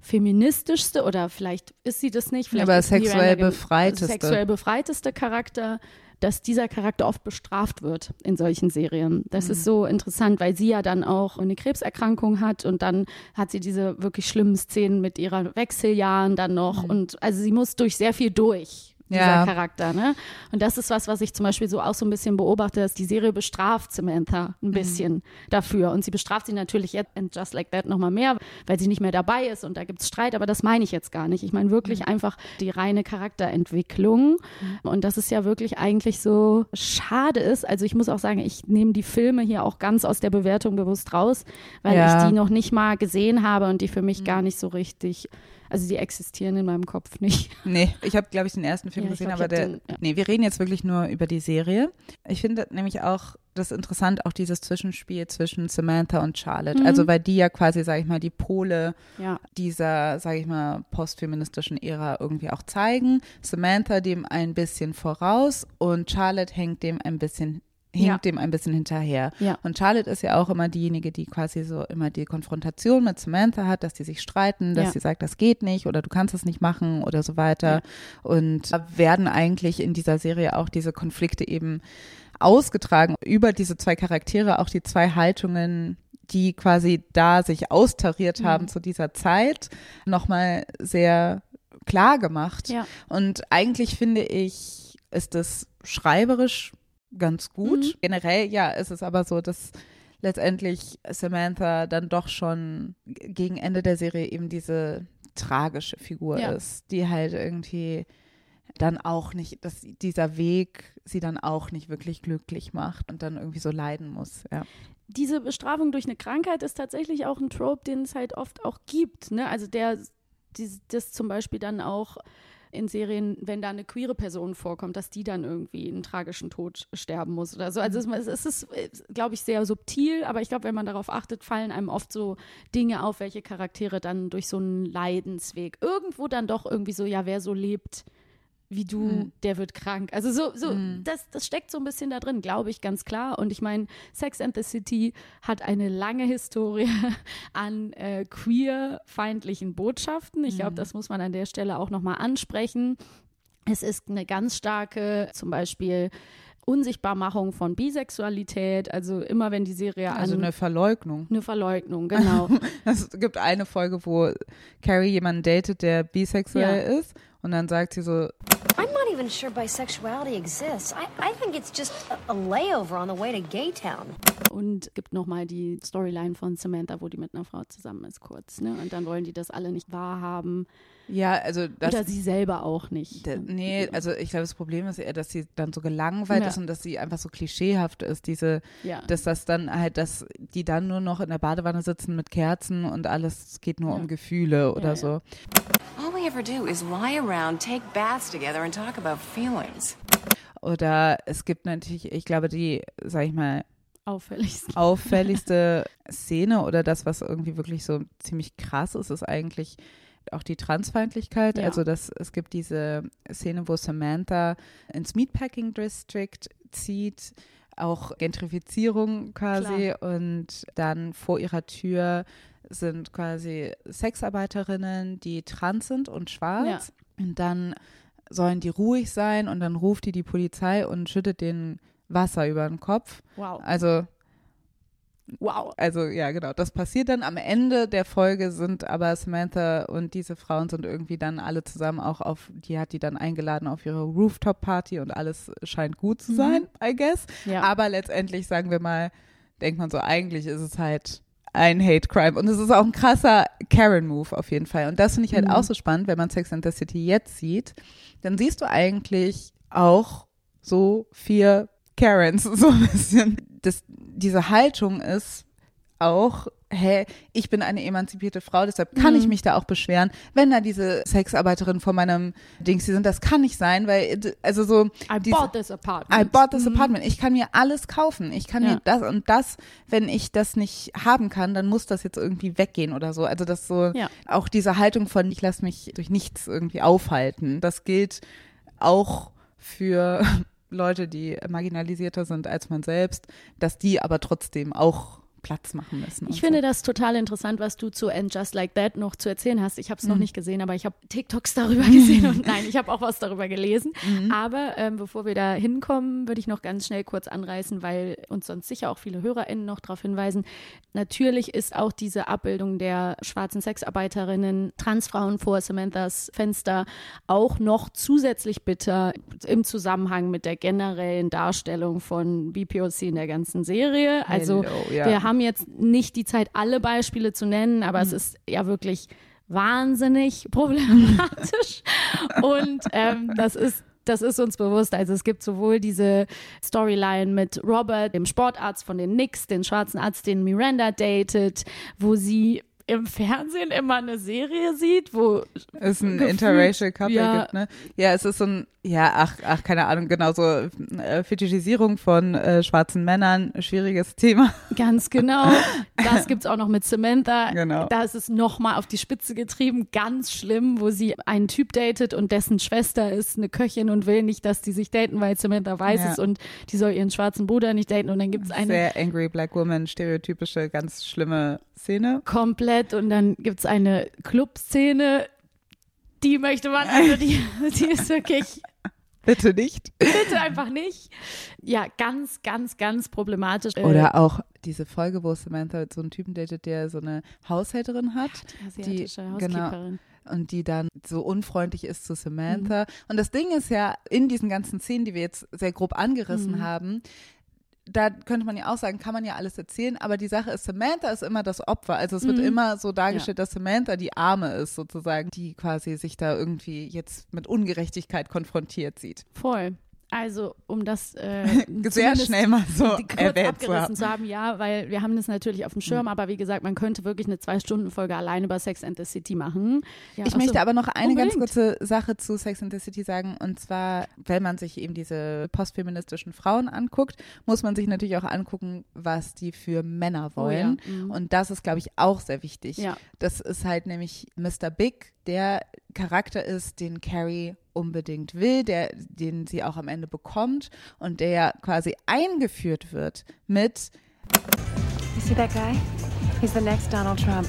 Speaker 1: feministischste oder vielleicht ist sie das nicht, vielleicht
Speaker 2: Aber
Speaker 1: ist
Speaker 2: sexuell befreiteste.
Speaker 1: sexuell befreiteste Charakter, dass dieser Charakter oft bestraft wird in solchen Serien. Das
Speaker 2: Mhm.
Speaker 1: ist so interessant, weil sie ja dann auch eine Krebserkrankung hat und dann hat sie diese wirklich schlimmen Szenen mit ihrer Wechseljahren dann noch und also sie muss durch sehr viel durch. Dieser
Speaker 2: Mhm. Ja.
Speaker 1: Charakter, ne? Und das ist was, was ich zum Beispiel so auch so ein bisschen beobachte, dass die Serie bestraft Samantha
Speaker 2: Mhm.
Speaker 1: ein bisschen dafür. Und sie bestraft sie natürlich jetzt in Just Like That nochmal mehr, weil sie nicht mehr dabei ist und da gibt es Streit, aber das meine ich jetzt gar nicht. Ich meine wirklich
Speaker 2: Mhm.
Speaker 1: einfach die reine Charakterentwicklung. Und das ist ja wirklich eigentlich so schade ist. Also ich muss auch sagen, ich nehme die Filme hier auch ganz aus der Bewertung bewusst raus, weil
Speaker 2: Ja.
Speaker 1: ich die noch nicht mal gesehen habe und die für mich gar nicht so richtig, also die existieren in meinem Kopf nicht.
Speaker 2: Nee, ich habe, glaube ich, den ersten Film
Speaker 1: Ja,
Speaker 2: gesehen,
Speaker 1: glaub,
Speaker 2: aber der.
Speaker 1: den- ja.
Speaker 2: Nee, wir reden jetzt wirklich nur über die Serie. Ich finde nämlich auch das interessant, auch dieses Zwischenspiel zwischen Samantha und Charlotte.
Speaker 1: Mhm.
Speaker 2: Also, weil die ja quasi, sage ich mal, die Pole
Speaker 1: Ja.
Speaker 2: dieser, sage ich mal, postfeministischen Ära irgendwie auch zeigen. Samantha dem ein bisschen voraus und Charlotte hängt dem ein bisschen hinkt
Speaker 1: Ja.
Speaker 2: dem ein bisschen hinterher.
Speaker 1: Ja.
Speaker 2: Und Charlotte ist ja auch immer diejenige, die quasi so immer die Konfrontation mit Samantha hat, dass die sich streiten, dass
Speaker 1: Ja.
Speaker 2: sie sagt, das geht nicht oder du kannst es nicht machen oder so weiter. Und da werden eigentlich in dieser Serie auch diese Konflikte eben ausgetragen über diese zwei Charaktere, auch die zwei Haltungen die quasi da sich austariert haben
Speaker 1: Mhm.
Speaker 2: zu dieser Zeit, nochmal sehr klar gemacht.
Speaker 1: Ja.
Speaker 2: Und eigentlich finde ich, ist es schreiberisch ganz gut.
Speaker 1: Mhm.
Speaker 2: Generell, ja, ist es aber so, dass letztendlich Samantha dann doch schon gegen Ende der Serie eben diese tragische Figur
Speaker 1: Ja.
Speaker 2: ist, die halt irgendwie dann auch nicht, dass dieser Weg sie dann auch nicht wirklich glücklich macht und dann irgendwie so leiden muss. Ja.
Speaker 1: diese Bestrafung durch eine Krankheit ist tatsächlich auch ein Trope, den es halt oft auch gibt. Ne? Also der die, das zum Beispiel dann auch in Serien, wenn da eine queere Person vorkommt, dass die dann irgendwie einen tragischen Tod sterben muss oder so. Also es, es ist, glaube ich, sehr subtil, aber ich glaube, wenn man darauf achtet, fallen einem oft so Dinge auf, welche Charaktere dann durch so einen Leidensweg irgendwo dann doch irgendwie so, ja, wer so lebt, wie du, mhm. der wird krank. Also so, so mhm. das, das steckt so ein bisschen da drin, glaube ich, ganz klar. Und ich meine, Sex and the City hat eine lange Historie an äh, queer-feindlichen Botschaften. Ich glaube, mhm. das muss man an der Stelle auch nochmal ansprechen. Es ist eine ganz starke, zum Beispiel Unsichtbarmachung von Bisexualität, also immer wenn die Serie
Speaker 2: also eine Verleugnung.
Speaker 1: Eine Verleugnung, genau.
Speaker 2: es gibt eine Folge, wo Carrie jemanden datet, der bisexuell ja. ist und dann sagt sie so, I'm even sure bisexuality exists. I, I think it's just
Speaker 1: a, a layover on the way to Gay Town. Und gibt nochmal die Storyline von Samantha, wo die mit einer Frau zusammen ist, kurz. Ne? Und dann wollen die das alle nicht wahrhaben.
Speaker 2: Ja, also
Speaker 1: das, Oder sie selber auch nicht.
Speaker 2: Da, nee, also ich glaube, das Problem ist eher, dass sie dann so gelangweilt ja. ist und dass sie einfach so klischeehaft ist, diese, ja. dass das dann halt, dass die dann nur noch in der Badewanne sitzen mit Kerzen und alles geht nur ja. um Gefühle oder so. All we ever do is lie around, take baths together and talk about feelings. Oder es gibt natürlich, ich glaube, die, sag ich mal,
Speaker 1: auffälligste.
Speaker 2: auffälligste Szene oder das, was irgendwie wirklich so ziemlich krass ist, ist eigentlich auch die Transfeindlichkeit. Ja. Also das, es gibt diese Szene, wo Samantha ins Meatpacking District zieht, auch Gentrifizierung quasi Klar. und dann vor ihrer Tür sind quasi Sexarbeiterinnen, die trans sind und schwarz. Ja. Und dann sollen die ruhig sein und dann ruft die die Polizei und schüttet den Wasser über den Kopf.
Speaker 1: Wow.
Speaker 2: Also
Speaker 1: Wow.
Speaker 2: Also ja, genau. Das passiert dann am Ende der Folge sind aber Samantha und diese Frauen sind irgendwie dann alle zusammen auch auf, die hat die dann eingeladen auf ihre Rooftop-Party und alles scheint gut zu sein, mhm. I guess. Ja. Aber letztendlich, sagen wir mal, denkt man so, eigentlich ist es halt ein Hate Crime. Und es ist auch ein krasser Karen-Move auf jeden Fall. Und das finde ich halt mhm. auch so spannend, wenn man Sex and the City jetzt sieht. Dann siehst du eigentlich auch so vier Karens, so ein bisschen. Das, diese Haltung ist auch, hä, ich bin eine emanzipierte Frau, deshalb kann mhm. ich mich da auch beschweren, wenn da diese Sexarbeiterinnen vor meinem Dings hier sind. Das kann nicht sein, weil, also so.
Speaker 1: I diese, bought this apartment.
Speaker 2: I bought this mhm. apartment. Ich kann mir alles kaufen. Ich kann ja. mir das und das, wenn ich das nicht haben kann, dann muss das jetzt irgendwie weggehen oder so. Also das so, ja. auch diese Haltung von, ich lasse mich durch nichts irgendwie aufhalten. Das gilt auch für Leute, die marginalisierter sind als man selbst, dass die aber trotzdem auch Platz machen müssen.
Speaker 1: Ich finde so. das total interessant, was du zu And Just Like That noch zu erzählen hast. Ich habe es mhm. noch nicht gesehen, aber ich habe TikToks darüber gesehen und nein, ich habe auch was darüber gelesen. Mhm. Aber ähm, bevor wir da hinkommen, würde ich noch ganz schnell kurz anreißen, weil uns sonst sicher auch viele HörerInnen noch darauf hinweisen. Natürlich ist auch diese Abbildung der schwarzen Sexarbeiterinnen, Transfrauen vor Samanthas Fenster auch noch zusätzlich bitter im Zusammenhang mit der generellen Darstellung von BPOC in der ganzen Serie. Also Hello, ja. wir haben jetzt nicht die Zeit, alle Beispiele zu nennen, aber mhm. es ist ja wirklich wahnsinnig problematisch. Und ähm, das ist das ist uns bewusst. Also es gibt sowohl diese Storyline mit Robert, dem Sportarzt von den Knicks, den schwarzen Arzt, den Miranda datet, wo sie im Fernsehen immer eine Serie sieht, wo
Speaker 2: es ein interracial Couple ja, gibt, ne? Ja, es ist so ein, ja, ach, ach, keine Ahnung, genau so äh, Fetischisierung von äh, schwarzen Männern, schwieriges Thema.
Speaker 1: Ganz genau. Das gibt's auch noch mit Samantha.
Speaker 2: Genau.
Speaker 1: Da ist es nochmal auf die Spitze getrieben, ganz schlimm, wo sie einen Typ datet und dessen Schwester ist eine Köchin und will nicht, dass die sich daten, weil Samantha weiß ja. es und die soll ihren schwarzen Bruder nicht daten und dann gibt's eine
Speaker 2: sehr angry black woman, stereotypische, ganz schlimme Szene.
Speaker 1: Komplett. Und dann gibt es eine Clubszene, die möchte man, also die, die ist wirklich.
Speaker 2: Bitte nicht.
Speaker 1: Bitte einfach nicht. Ja, ganz, ganz, ganz problematisch.
Speaker 2: Oder auch diese Folge, wo Samantha so einen Typen datet, der so eine Haushälterin hat.
Speaker 1: Die asiatische die, Genau,
Speaker 2: und die dann so unfreundlich ist zu Samantha. Mhm. Und das Ding ist ja, in diesen ganzen Szenen, die wir jetzt sehr grob angerissen mhm. haben, da könnte man ja auch sagen, kann man ja alles erzählen, aber die Sache ist, Samantha ist immer das Opfer. Also es wird mhm. immer so dargestellt, ja. dass Samantha die Arme ist, sozusagen, die quasi sich da irgendwie jetzt mit Ungerechtigkeit konfrontiert sieht.
Speaker 1: Voll. Also, um das äh,
Speaker 2: sehr schnell mal so
Speaker 1: kurz abgerissen zu haben, ja, weil wir haben das natürlich auf dem Schirm, mhm. aber wie gesagt, man könnte wirklich eine Zwei-Stunden-Folge allein über Sex and the City machen.
Speaker 2: Ja, ich möchte so, aber noch eine unbedingt. ganz kurze Sache zu Sex and the City sagen und zwar, wenn man sich eben diese postfeministischen Frauen anguckt, muss man sich natürlich auch angucken, was die für Männer wollen. Oh ja. mhm. Und das ist, glaube ich, auch sehr wichtig.
Speaker 1: Ja.
Speaker 2: Das ist halt nämlich Mr. Big, der Charakter ist, den Carrie unbedingt will, der, den sie auch am Ende bekommt und der quasi eingeführt wird mit
Speaker 7: You see that guy? He's the next Donald Trump.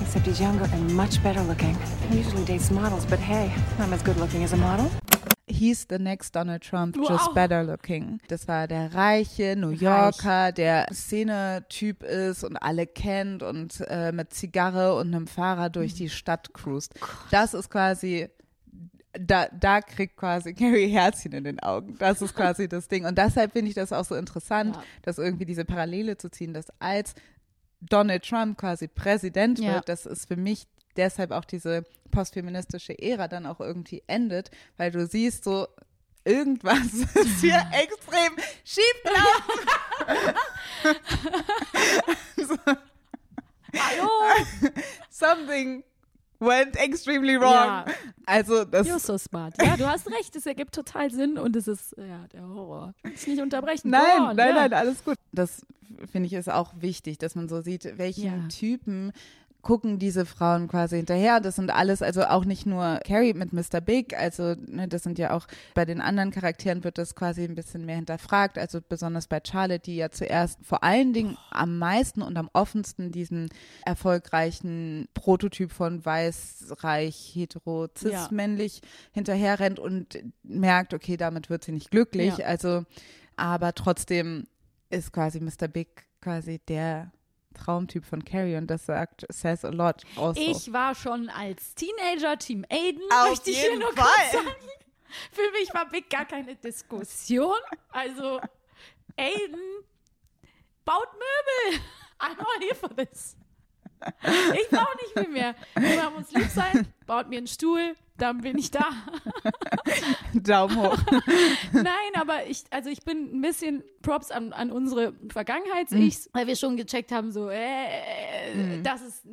Speaker 7: Except he's younger and much better looking. He usually dates models, but hey, I'm as good looking as a model.
Speaker 2: He's the next Donald Trump, wow. just better looking. Das war der reiche New Yorker, Reich. der Szene-Typ ist und alle kennt und äh, mit Zigarre und einem Fahrer durch die Stadt cruist. Das ist quasi da, da kriegt quasi Carrie Herzchen in den Augen. Das ist quasi das Ding. Und deshalb finde ich das auch so interessant, ja. dass irgendwie diese Parallele zu ziehen, dass als Donald Trump quasi Präsident ja. wird, das ist für mich deshalb auch diese postfeministische Ära dann auch irgendwie endet, weil du siehst so, irgendwas ist hier extrem schief so.
Speaker 1: Hallo?
Speaker 2: Something went extremely wrong. Ja. Also das.
Speaker 1: You're so smart. Ja, du hast recht. Es ergibt total Sinn und es ist ja der Horror. Ich nicht unterbrechen.
Speaker 2: Nein, on, nein, ja. nein, alles gut. Das finde ich ist auch wichtig, dass man so sieht, welchen ja. Typen gucken diese Frauen quasi hinterher. Das sind alles, also auch nicht nur Carrie mit Mr. Big, also ne, das sind ja auch bei den anderen Charakteren wird das quasi ein bisschen mehr hinterfragt. Also besonders bei Charlotte, die ja zuerst vor allen Dingen am meisten und am offensten diesen erfolgreichen Prototyp von weiß, reich, hetero, cis, ja. männlich hinterher rennt und merkt, okay, damit wird sie nicht glücklich. Ja. Also, aber trotzdem ist quasi Mr. Big quasi der Traumtyp von Carrie und das sagt, says a lot. Also.
Speaker 1: Ich war schon als Teenager Team Aiden,
Speaker 2: Auf möchte ich hier nur Fall. kurz sagen.
Speaker 1: Für mich war Big gar keine Diskussion. Also, Aiden baut Möbel. I'm all here for this. Ich brauche nicht viel mehr. Wir haben uns lieb sein, baut mir einen Stuhl, dann bin ich da.
Speaker 2: Daumen hoch.
Speaker 1: Nein, aber ich, also ich bin ein bisschen Props an, an unsere Vergangenheits-Ichs, mhm. weil wir schon gecheckt haben, so, äh, mhm. das ist,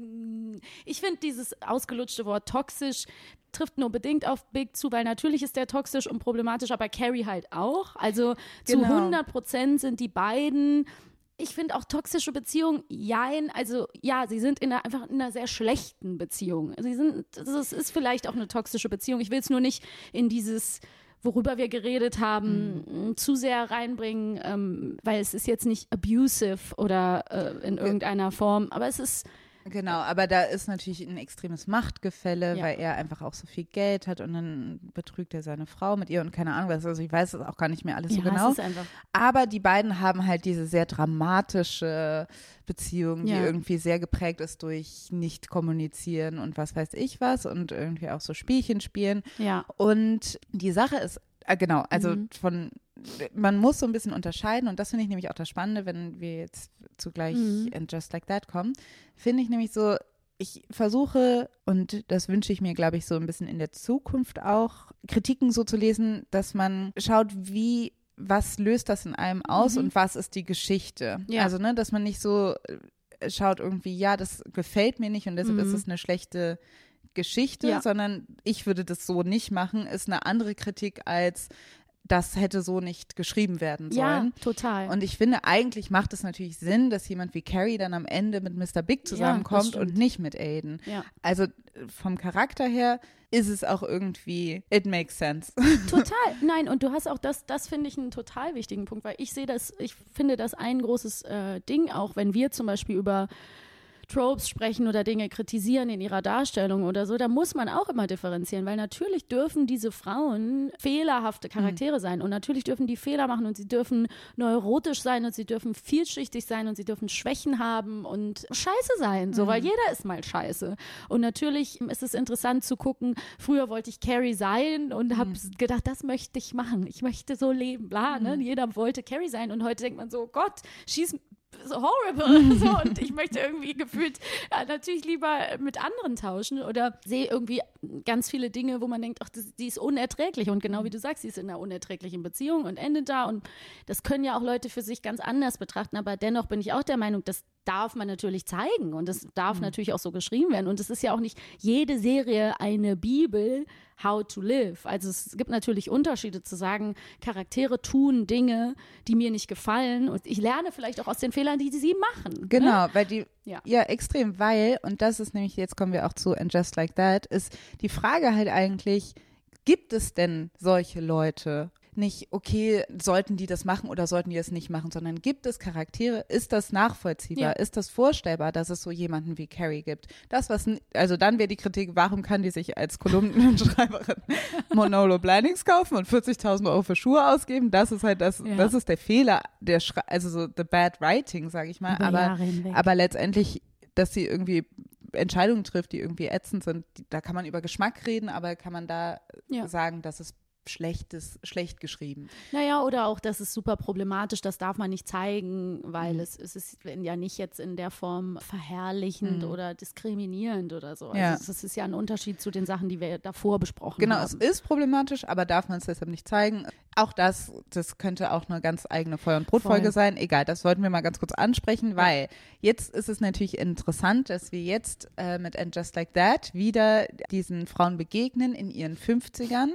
Speaker 1: ich finde dieses ausgelutschte Wort toxisch trifft nur bedingt auf Big zu, weil natürlich ist der toxisch und problematisch, aber Carrie halt auch. Also genau. zu 100 Prozent sind die beiden ich finde auch toxische Beziehungen, jein, also ja, sie sind in einer, einfach in einer sehr schlechten Beziehung. Sie sind, das ist vielleicht auch eine toxische Beziehung. Ich will es nur nicht in dieses, worüber wir geredet haben, mhm. zu sehr reinbringen, ähm, weil es ist jetzt nicht abusive oder äh, in irgendeiner Form, aber es ist
Speaker 2: Genau, aber da ist natürlich ein extremes Machtgefälle, ja. weil er einfach auch so viel Geld hat und dann betrügt er seine Frau mit ihr und keine Ahnung was. Also ich weiß es auch gar nicht mehr alles
Speaker 1: ja,
Speaker 2: so genau.
Speaker 1: Aber
Speaker 2: die beiden haben halt diese sehr dramatische Beziehung, die ja. irgendwie sehr geprägt ist durch nicht kommunizieren und was weiß ich was und irgendwie auch so Spielchen spielen.
Speaker 1: Ja.
Speaker 2: Und die Sache ist, äh, genau, also mhm. von man muss so ein bisschen unterscheiden und das finde ich nämlich auch das Spannende, wenn wir jetzt zugleich mhm. in Just Like That kommen, finde ich nämlich so, ich versuche, und das wünsche ich mir, glaube ich, so ein bisschen in der Zukunft auch, Kritiken so zu lesen, dass man schaut, wie, was löst das in einem aus mhm. und was ist die Geschichte. Ja. Also, ne, dass man nicht so äh, schaut irgendwie, ja, das gefällt mir nicht und deshalb mhm. ist es eine schlechte Geschichte, ja. sondern ich würde das so nicht machen, ist eine andere Kritik als das hätte so nicht geschrieben werden sollen.
Speaker 1: Ja, total.
Speaker 2: Und ich finde, eigentlich macht es natürlich Sinn, dass jemand wie Carrie dann am Ende mit Mr. Big zusammenkommt ja, und nicht mit Aiden.
Speaker 1: Ja.
Speaker 2: Also vom Charakter her ist es auch irgendwie, it makes sense.
Speaker 1: Total. Nein, und du hast auch das, das finde ich einen total wichtigen Punkt, weil ich sehe das, ich finde das ein großes äh, Ding, auch wenn wir zum Beispiel über Tropes sprechen oder Dinge kritisieren in ihrer Darstellung oder so, da muss man auch immer differenzieren, weil natürlich dürfen diese Frauen fehlerhafte Charaktere mhm. sein und natürlich dürfen die Fehler machen und sie dürfen neurotisch sein und sie dürfen vielschichtig sein und sie dürfen Schwächen haben und scheiße sein, so, mhm. weil jeder ist mal scheiße. Und natürlich ist es interessant zu gucken, früher wollte ich Carrie sein und habe mhm. gedacht, das möchte ich machen. Ich möchte so leben, bla, ne? Mhm. Jeder wollte Carrie sein und heute denkt man so, Gott, schieß horrible. so, und ich möchte irgendwie gefühlt ja, natürlich lieber mit anderen tauschen oder sehe irgendwie ganz viele Dinge, wo man denkt, ach, das, die ist unerträglich. Und genau wie du sagst, sie ist in einer unerträglichen Beziehung und endet da. Und das können ja auch Leute für sich ganz anders betrachten. Aber dennoch bin ich auch der Meinung, das darf man natürlich zeigen und das darf mhm. natürlich auch so geschrieben werden. Und es ist ja auch nicht jede Serie eine Bibel, how to live. Also es gibt natürlich Unterschiede zu sagen, Charaktere tun Dinge, die mir nicht gefallen und ich lerne vielleicht auch aus den Fehlern, die sie machen.
Speaker 2: Ne? Genau, ne? weil die ja. ja extrem, weil und das ist nämlich jetzt kommen wir auch zu And Just Like That ist die Frage halt eigentlich Gibt es denn solche Leute? Nicht, okay, sollten die das machen oder sollten die es nicht machen, sondern gibt es Charaktere, ist das nachvollziehbar, ja. ist das vorstellbar, dass es so jemanden wie Carrie gibt? Das, was, also dann wäre die Kritik, warum kann die sich als Kolumnenschreiberin Monolo Blindings kaufen und 40.000 Euro für Schuhe ausgeben? Das ist halt das, ja. das ist der Fehler, der, Schre also so the bad writing, sage ich mal, aber, aber letztendlich, dass sie irgendwie Entscheidungen trifft, die irgendwie ätzend sind, da kann man über Geschmack reden, aber kann man da ja. sagen, dass es schlechtes, schlecht geschrieben.
Speaker 1: Naja, oder auch, das ist super problematisch, das darf man nicht zeigen, weil mhm. es, es ist ja nicht jetzt in der Form verherrlichend mhm. oder diskriminierend oder so. Also ja. es, ist ja ein Unterschied zu den Sachen, die wir davor besprochen
Speaker 2: genau,
Speaker 1: haben.
Speaker 2: Genau, es ist problematisch, aber darf man es deshalb nicht zeigen. Auch das, das könnte auch eine ganz eigene Feuer- und Brotfolge sein. Egal, das wollten wir mal ganz kurz ansprechen, weil jetzt ist es natürlich interessant, dass wir jetzt äh, mit And Just Like That wieder diesen Frauen begegnen in ihren 50ern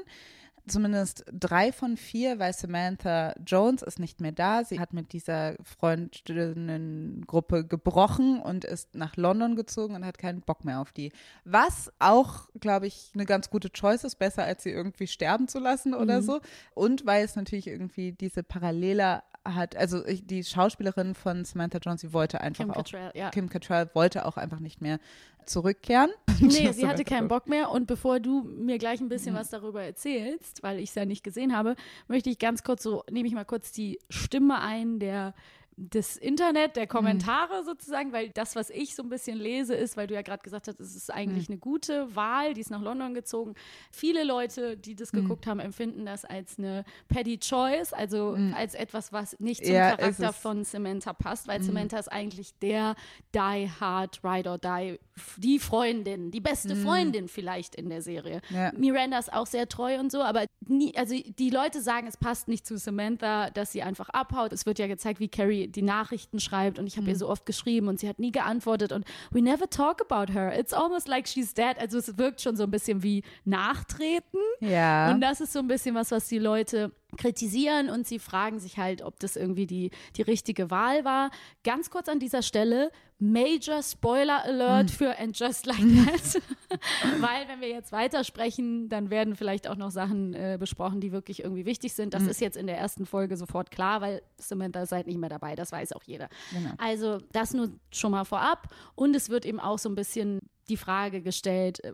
Speaker 2: zumindest drei von vier, weil Samantha Jones ist nicht mehr da. Sie hat mit dieser Freundinnengruppe gebrochen und ist nach London gezogen und hat keinen Bock mehr auf die. Was auch, glaube ich, eine ganz gute Choice ist, besser als sie irgendwie sterben zu lassen oder mhm. so. Und weil es natürlich irgendwie diese Parallele hat, also die Schauspielerin von Samantha Jones, sie wollte einfach Kim auch, Cattrall, ja. Kim Cattrall wollte auch einfach nicht mehr zurückkehren.
Speaker 1: Nee, sie hatte keinen Bock mehr und bevor du mir gleich ein bisschen mhm. was darüber erzählst, weil ich es ja nicht gesehen habe, möchte ich ganz kurz so, nehme ich mal kurz die Stimme ein der das Internet, der Kommentare mhm. sozusagen, weil das, was ich so ein bisschen lese, ist, weil du ja gerade gesagt hast, es ist eigentlich mhm. eine gute Wahl, die ist nach London gezogen. Viele Leute, die das mhm. geguckt haben, empfinden das als eine petty choice, also mhm. als etwas, was nicht zum ja, Charakter von Samantha passt, weil mhm. Samantha ist eigentlich der die hard ride or die, die Freundin, die beste mhm. Freundin vielleicht in der Serie. Ja. Miranda ist auch sehr treu und so, aber nie, also die Leute sagen, es passt nicht zu Samantha, dass sie einfach abhaut. Es wird ja gezeigt, wie Carrie die Nachrichten schreibt und ich habe mhm. ihr so oft geschrieben und sie hat nie geantwortet und we never talk about her. It's almost like she's dead. Also es wirkt schon so ein bisschen wie Nachtreten.
Speaker 2: Ja.
Speaker 1: Und das ist so ein bisschen was, was die Leute kritisieren und sie fragen sich halt, ob das irgendwie die, die richtige Wahl war. Ganz kurz an dieser Stelle, Major Spoiler Alert mm. für And Just Like That. Weil wenn wir jetzt weitersprechen, dann werden vielleicht auch noch Sachen äh, besprochen, die wirklich irgendwie wichtig sind. Das mm. ist jetzt in der ersten Folge sofort klar, weil Samantha seid nicht mehr dabei, das weiß auch jeder. Genau. Also das nur schon mal vorab. Und es wird eben auch so ein bisschen die Frage gestellt, äh,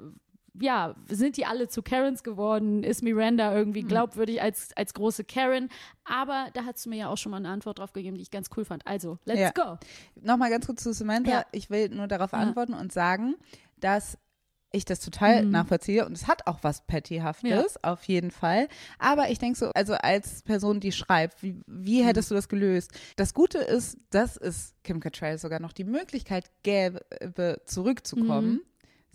Speaker 1: ja, sind die alle zu Karens geworden? Ist Miranda irgendwie hm. glaubwürdig als, als große Karen? Aber da hast du mir ja auch schon mal eine Antwort drauf gegeben, die ich ganz cool fand. Also, let's ja. go.
Speaker 2: Nochmal ganz kurz zu Samantha. Ja. Ich will nur darauf ja. antworten und sagen, dass ich das total mhm. nachvollziehe und es hat auch was Pettyhaftes, ja. auf jeden Fall. Aber ich denke so, also als Person, die schreibt, wie, wie mhm. hättest mhm. du das gelöst? Das Gute ist, dass es Kim Cattrall sogar noch die Möglichkeit gäbe, zurückzukommen. Mhm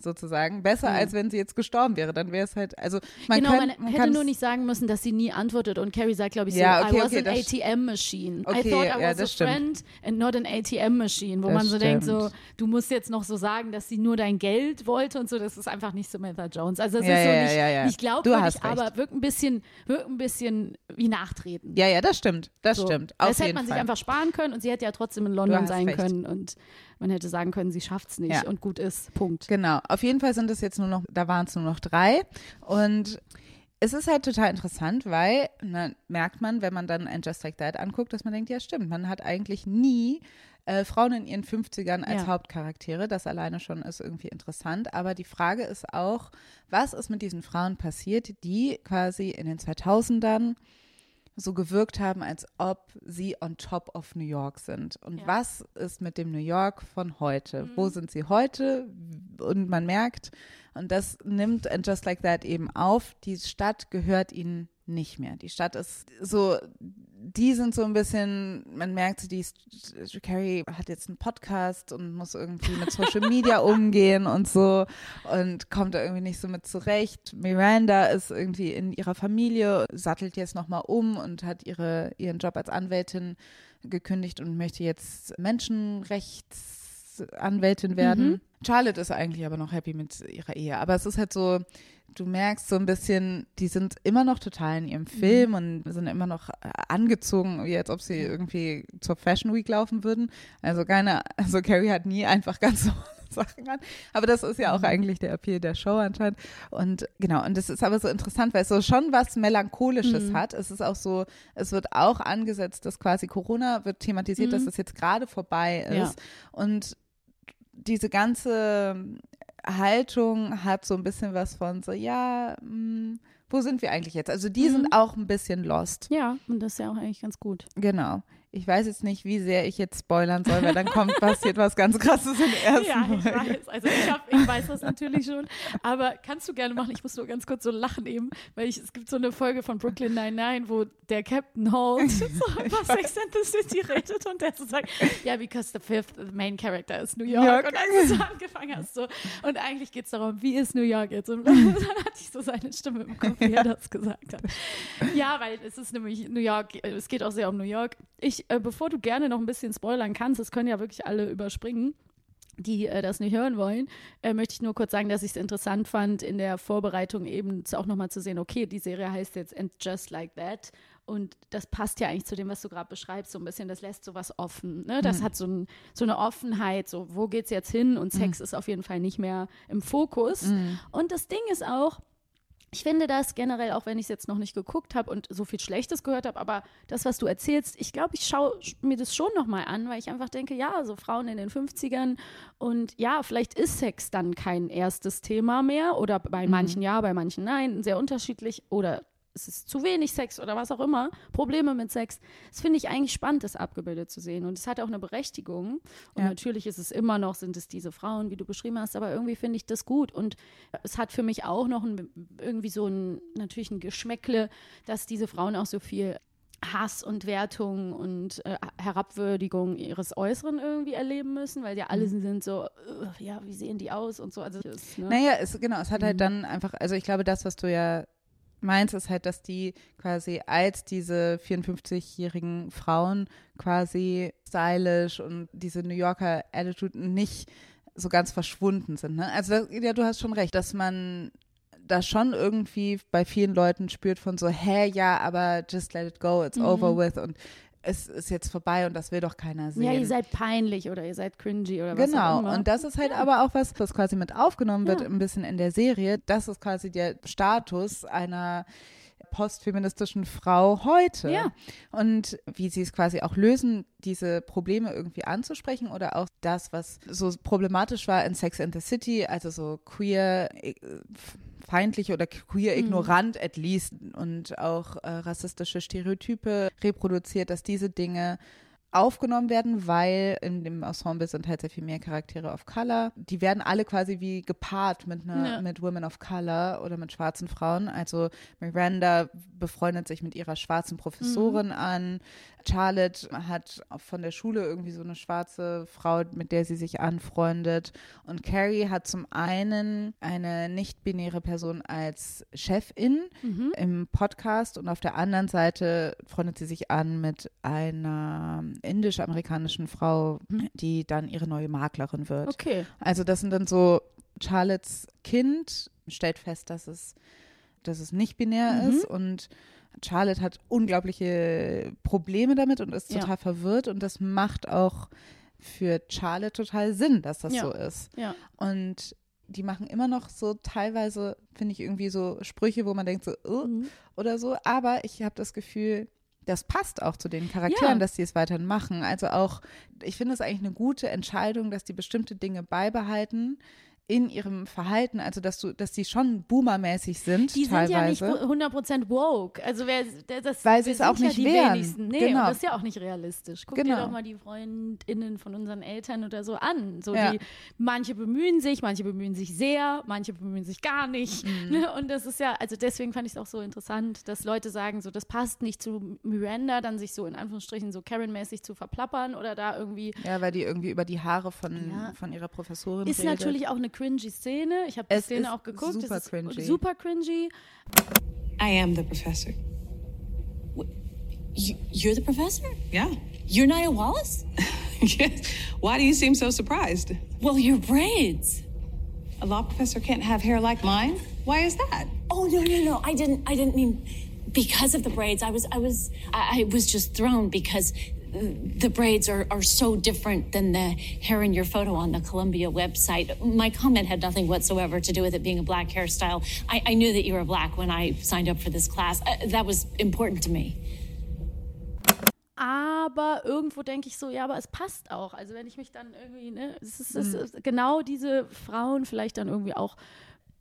Speaker 2: sozusagen. Besser, mhm. als wenn sie jetzt gestorben wäre. Dann wäre es halt, also man
Speaker 1: Genau,
Speaker 2: kann,
Speaker 1: man, hätte nur nicht sagen müssen, dass sie nie antwortet. Und Carrie sagt, glaube ich, so, ja, okay, I was okay, an ATM-Machine. Okay, I thought I was ja, a stimmt. friend and not an ATM-Machine. Wo das man so stimmt. denkt, so, du musst jetzt noch so sagen, dass sie nur dein Geld wollte und so. Das ist einfach nicht Samantha Jones. Also es ja, ist so ja, nicht, ja, nicht glaubwürdig, aber wirkt ein bisschen, wirkt ein bisschen wie Nachtreten.
Speaker 2: Ja, ja, das stimmt. Das so. stimmt. Auf
Speaker 1: das hätte man
Speaker 2: Fall.
Speaker 1: sich einfach sparen können und sie hätte ja trotzdem in London sein recht. können und man hätte sagen können, sie schafft es nicht ja. und gut ist. Punkt.
Speaker 2: Genau. Auf jeden Fall sind es jetzt nur noch, da waren es nur noch drei. Und es ist halt total interessant, weil na, merkt man, wenn man dann ein Just Like That anguckt, dass man denkt, ja stimmt, man hat eigentlich nie äh, Frauen in ihren 50ern als ja. Hauptcharaktere. Das alleine schon ist irgendwie interessant. Aber die Frage ist auch, was ist mit diesen Frauen passiert, die quasi in den 2000ern so gewirkt haben, als ob sie on top of New York sind. Und ja. was ist mit dem New York von heute? Mhm. Wo sind sie heute? Und man merkt, und das nimmt And Just Like That eben auf, die Stadt gehört ihnen nicht mehr. Die Stadt ist so, die sind so ein bisschen, man merkt, die Carrie hat jetzt einen Podcast und muss irgendwie mit Social Media umgehen und so und kommt da irgendwie nicht so mit zurecht. Miranda ist irgendwie in ihrer Familie, sattelt jetzt nochmal um und hat ihre, ihren Job als Anwältin gekündigt und möchte jetzt Menschenrechtsanwältin werden. Mhm. Charlotte ist eigentlich aber noch happy mit ihrer Ehe. Aber es ist halt so, du merkst so ein bisschen, die sind immer noch total in ihrem Film mhm. und sind immer noch äh, angezogen, wie als ob sie irgendwie zur Fashion Week laufen würden. Also keine, also Carrie hat nie einfach ganz so Sachen an. Aber das ist ja auch mhm. eigentlich der Appeal der Show anscheinend. Und genau, und das ist aber so interessant, weil es so schon was Melancholisches mhm. hat. Es ist auch so, es wird auch angesetzt, dass quasi Corona wird thematisiert, mhm. dass es jetzt gerade vorbei ist. Ja. Und diese ganze Haltung hat so ein bisschen was von so, ja, mh, hm, wo sind wir eigentlich jetzt? Also die mhm. sind auch ein bisschen lost.
Speaker 1: Ja, und das ist ja auch eigentlich ganz gut.
Speaker 2: Genau. Ich weiß jetzt nicht, wie sehr ich jetzt spoilern soll, weil dann kommt passiert was ganz Krasses in der ersten
Speaker 1: Ja, ich Folge. weiß. Also ich, hab, ich weiß das natürlich schon. Aber kannst du gerne machen. Ich muss nur ganz kurz so lachen eben, weil ich, es gibt so eine Folge von Brooklyn Nine-Nine, wo der Captain Holt so über Sex and the City redet und der so sagt, ja, because the fifth main character is New York. York. Und als du so angefangen hast so, und eigentlich geht es darum, wie ist New York jetzt? Und dann hatte ich so seine Stimme im Kopf, wie er das gesagt hat. Ja, weil es ist nämlich New York, es geht auch sehr um New York. Ich äh, bevor du gerne noch ein bisschen spoilern kannst, das können ja wirklich alle überspringen, die äh, das nicht hören wollen, äh, möchte ich nur kurz sagen, dass ich es interessant fand, in der Vorbereitung eben auch nochmal zu sehen, okay, die Serie heißt jetzt And Just Like That und das passt ja eigentlich zu dem, was du gerade beschreibst, so ein bisschen, das lässt sowas offen. Ne? Das mhm. hat so, ein, so, eine Offenheit, so wo geht's jetzt hin und Sex mhm. ist auf jeden Fall nicht mehr im Fokus. Mhm. Und das Ding ist auch, ich finde das generell, auch wenn ich es jetzt noch nicht geguckt habe und so viel Schlechtes gehört habe, aber das, was du erzählst, ich glaube, ich schaue mir das schon nochmal an, weil ich einfach denke, ja, so Frauen in den 50ern und ja, vielleicht ist Sex dann kein erstes Thema mehr oder bei mhm. manchen ja, bei manchen nein, sehr unterschiedlich oder es ist zu wenig Sex oder was auch immer, Probleme mit Sex. Das finde ich eigentlich spannend, das abgebildet zu sehen. Und es hat auch eine Berechtigung. Und ja. natürlich ist es immer noch, sind es diese Frauen, wie du beschrieben hast, aber irgendwie finde ich das gut. Und es hat für mich auch noch ein, irgendwie so ein, natürlich ein Geschmäckle, dass diese Frauen auch so viel Hass und Wertung und äh, Herabwürdigung ihres Äußeren irgendwie erleben müssen, weil ja alle mhm. sind so, ja, wie sehen die aus und so. Also,
Speaker 2: ne? Naja, es, genau, es hat halt mhm. dann einfach, also ich glaube, das, was du ja meins ist halt, dass die quasi als diese 54-jährigen Frauen quasi stylisch und diese New Yorker Attitude nicht so ganz verschwunden sind. Ne? Also ja, du hast schon recht, dass man da schon irgendwie bei vielen Leuten spürt von so, hä, ja, aber just let it go, it's mhm. over with und es ist jetzt vorbei und das will doch keiner sehen.
Speaker 1: Ja, ihr seid peinlich oder ihr seid cringy oder was
Speaker 2: genau.
Speaker 1: auch immer.
Speaker 2: Genau, und das ist halt ja. aber auch was, was quasi mit aufgenommen wird, ja. ein bisschen in der Serie. Das ist quasi der Status einer postfeministischen Frau heute.
Speaker 1: Ja.
Speaker 2: Und wie sie es quasi auch lösen, diese Probleme irgendwie anzusprechen oder auch das, was so problematisch war in Sex and the City, also so queer äh, feindlich oder queer mhm. ignorant mhm. at least und auch äh, rassistische Stereotype reproduziert, dass diese Dinge aufgenommen werden, weil in dem Ensemble sind halt sehr viel mehr Charaktere of Color. Die werden alle quasi wie gepaart mit einer, ja. mit Women of Color oder mit schwarzen Frauen. Also Miranda befreundet sich mit ihrer schwarzen Professorin mhm. an. Charlotte hat von der Schule irgendwie so eine schwarze Frau, mit der sie sich anfreundet. Und Carrie hat zum einen eine nicht-binäre Person als Chefin mhm. im Podcast und auf der anderen Seite freundet sie sich an mit einer indisch-amerikanischen Frau, mhm. die dann ihre neue Maklerin wird.
Speaker 1: Okay.
Speaker 2: Also das sind dann so Charlottes Kind stellt fest, dass es, dass es nicht binär mhm. ist und Charlotte hat unglaubliche Probleme damit und ist total ja. verwirrt und das macht auch für Charlotte total Sinn, dass das
Speaker 1: ja.
Speaker 2: so ist.
Speaker 1: Ja.
Speaker 2: Und die machen immer noch so teilweise, finde ich, irgendwie so Sprüche, wo man denkt so, uh, mhm. oder so. Aber ich habe das Gefühl, das passt auch zu den Charakteren, ja. dass die es weiterhin machen. Also auch, ich finde es eigentlich eine gute Entscheidung, dass die bestimmte Dinge beibehalten, in ihrem Verhalten, also dass du, dass die schon boomermäßig sind
Speaker 1: Die sind ja nicht
Speaker 2: teilweise.
Speaker 1: 100% woke. Also wer, das,
Speaker 2: Weil sie es auch nicht
Speaker 1: ja die
Speaker 2: wären.
Speaker 1: wenigsten. Nee,
Speaker 2: Genau.
Speaker 1: und das ist ja auch nicht realistisch. Guck dir
Speaker 2: Genau.
Speaker 1: doch mal die FreundInnen von unseren Eltern oder so an. So
Speaker 2: Ja.
Speaker 1: die, manche bemühen sich, manche bemühen sich sehr, manche bemühen sich gar nicht.
Speaker 2: Mhm.
Speaker 1: Und das ist ja, also deswegen fand ich es auch so interessant, dass Leute sagen, so das passt nicht zu Miranda, dann sich so in Anführungsstrichen so Karen-mäßig zu verplappern oder da irgendwie
Speaker 2: ja, weil die irgendwie über die Haare von,
Speaker 1: Ja.
Speaker 2: von ihrer Professorin
Speaker 1: Ist
Speaker 2: redet.
Speaker 1: natürlich auch eine cringy Szene. Ich habe die
Speaker 2: Es
Speaker 1: Szene
Speaker 2: ist
Speaker 1: auch geguckt.
Speaker 2: super
Speaker 1: es ist
Speaker 2: cringy.
Speaker 1: super cringy.
Speaker 8: I am the professor.
Speaker 9: You, you're the professor?
Speaker 8: Yeah.
Speaker 9: You're Nia Wallace?
Speaker 8: yes. Why do you seem so surprised?
Speaker 9: Well, your braids.
Speaker 8: A law professor can't have hair like mine? Why is that?
Speaker 9: Oh no, no, no! I didn't. I didn't mean because of the braids. I was. I was. I, I was just thrown because the braids are, are so different than the hair in your photo on the Columbia website. My comment had nothing whatsoever to do with it being a black hairstyle. I, I knew that you were black when I signed up for this class. Uh, that was important to me.
Speaker 1: Aber irgendwo denke ich so, ja, aber es passt auch. Also wenn ich mich dann irgendwie, ne, es ist, es
Speaker 2: Mhm.
Speaker 1: ist genau diese Frauen vielleicht dann irgendwie auch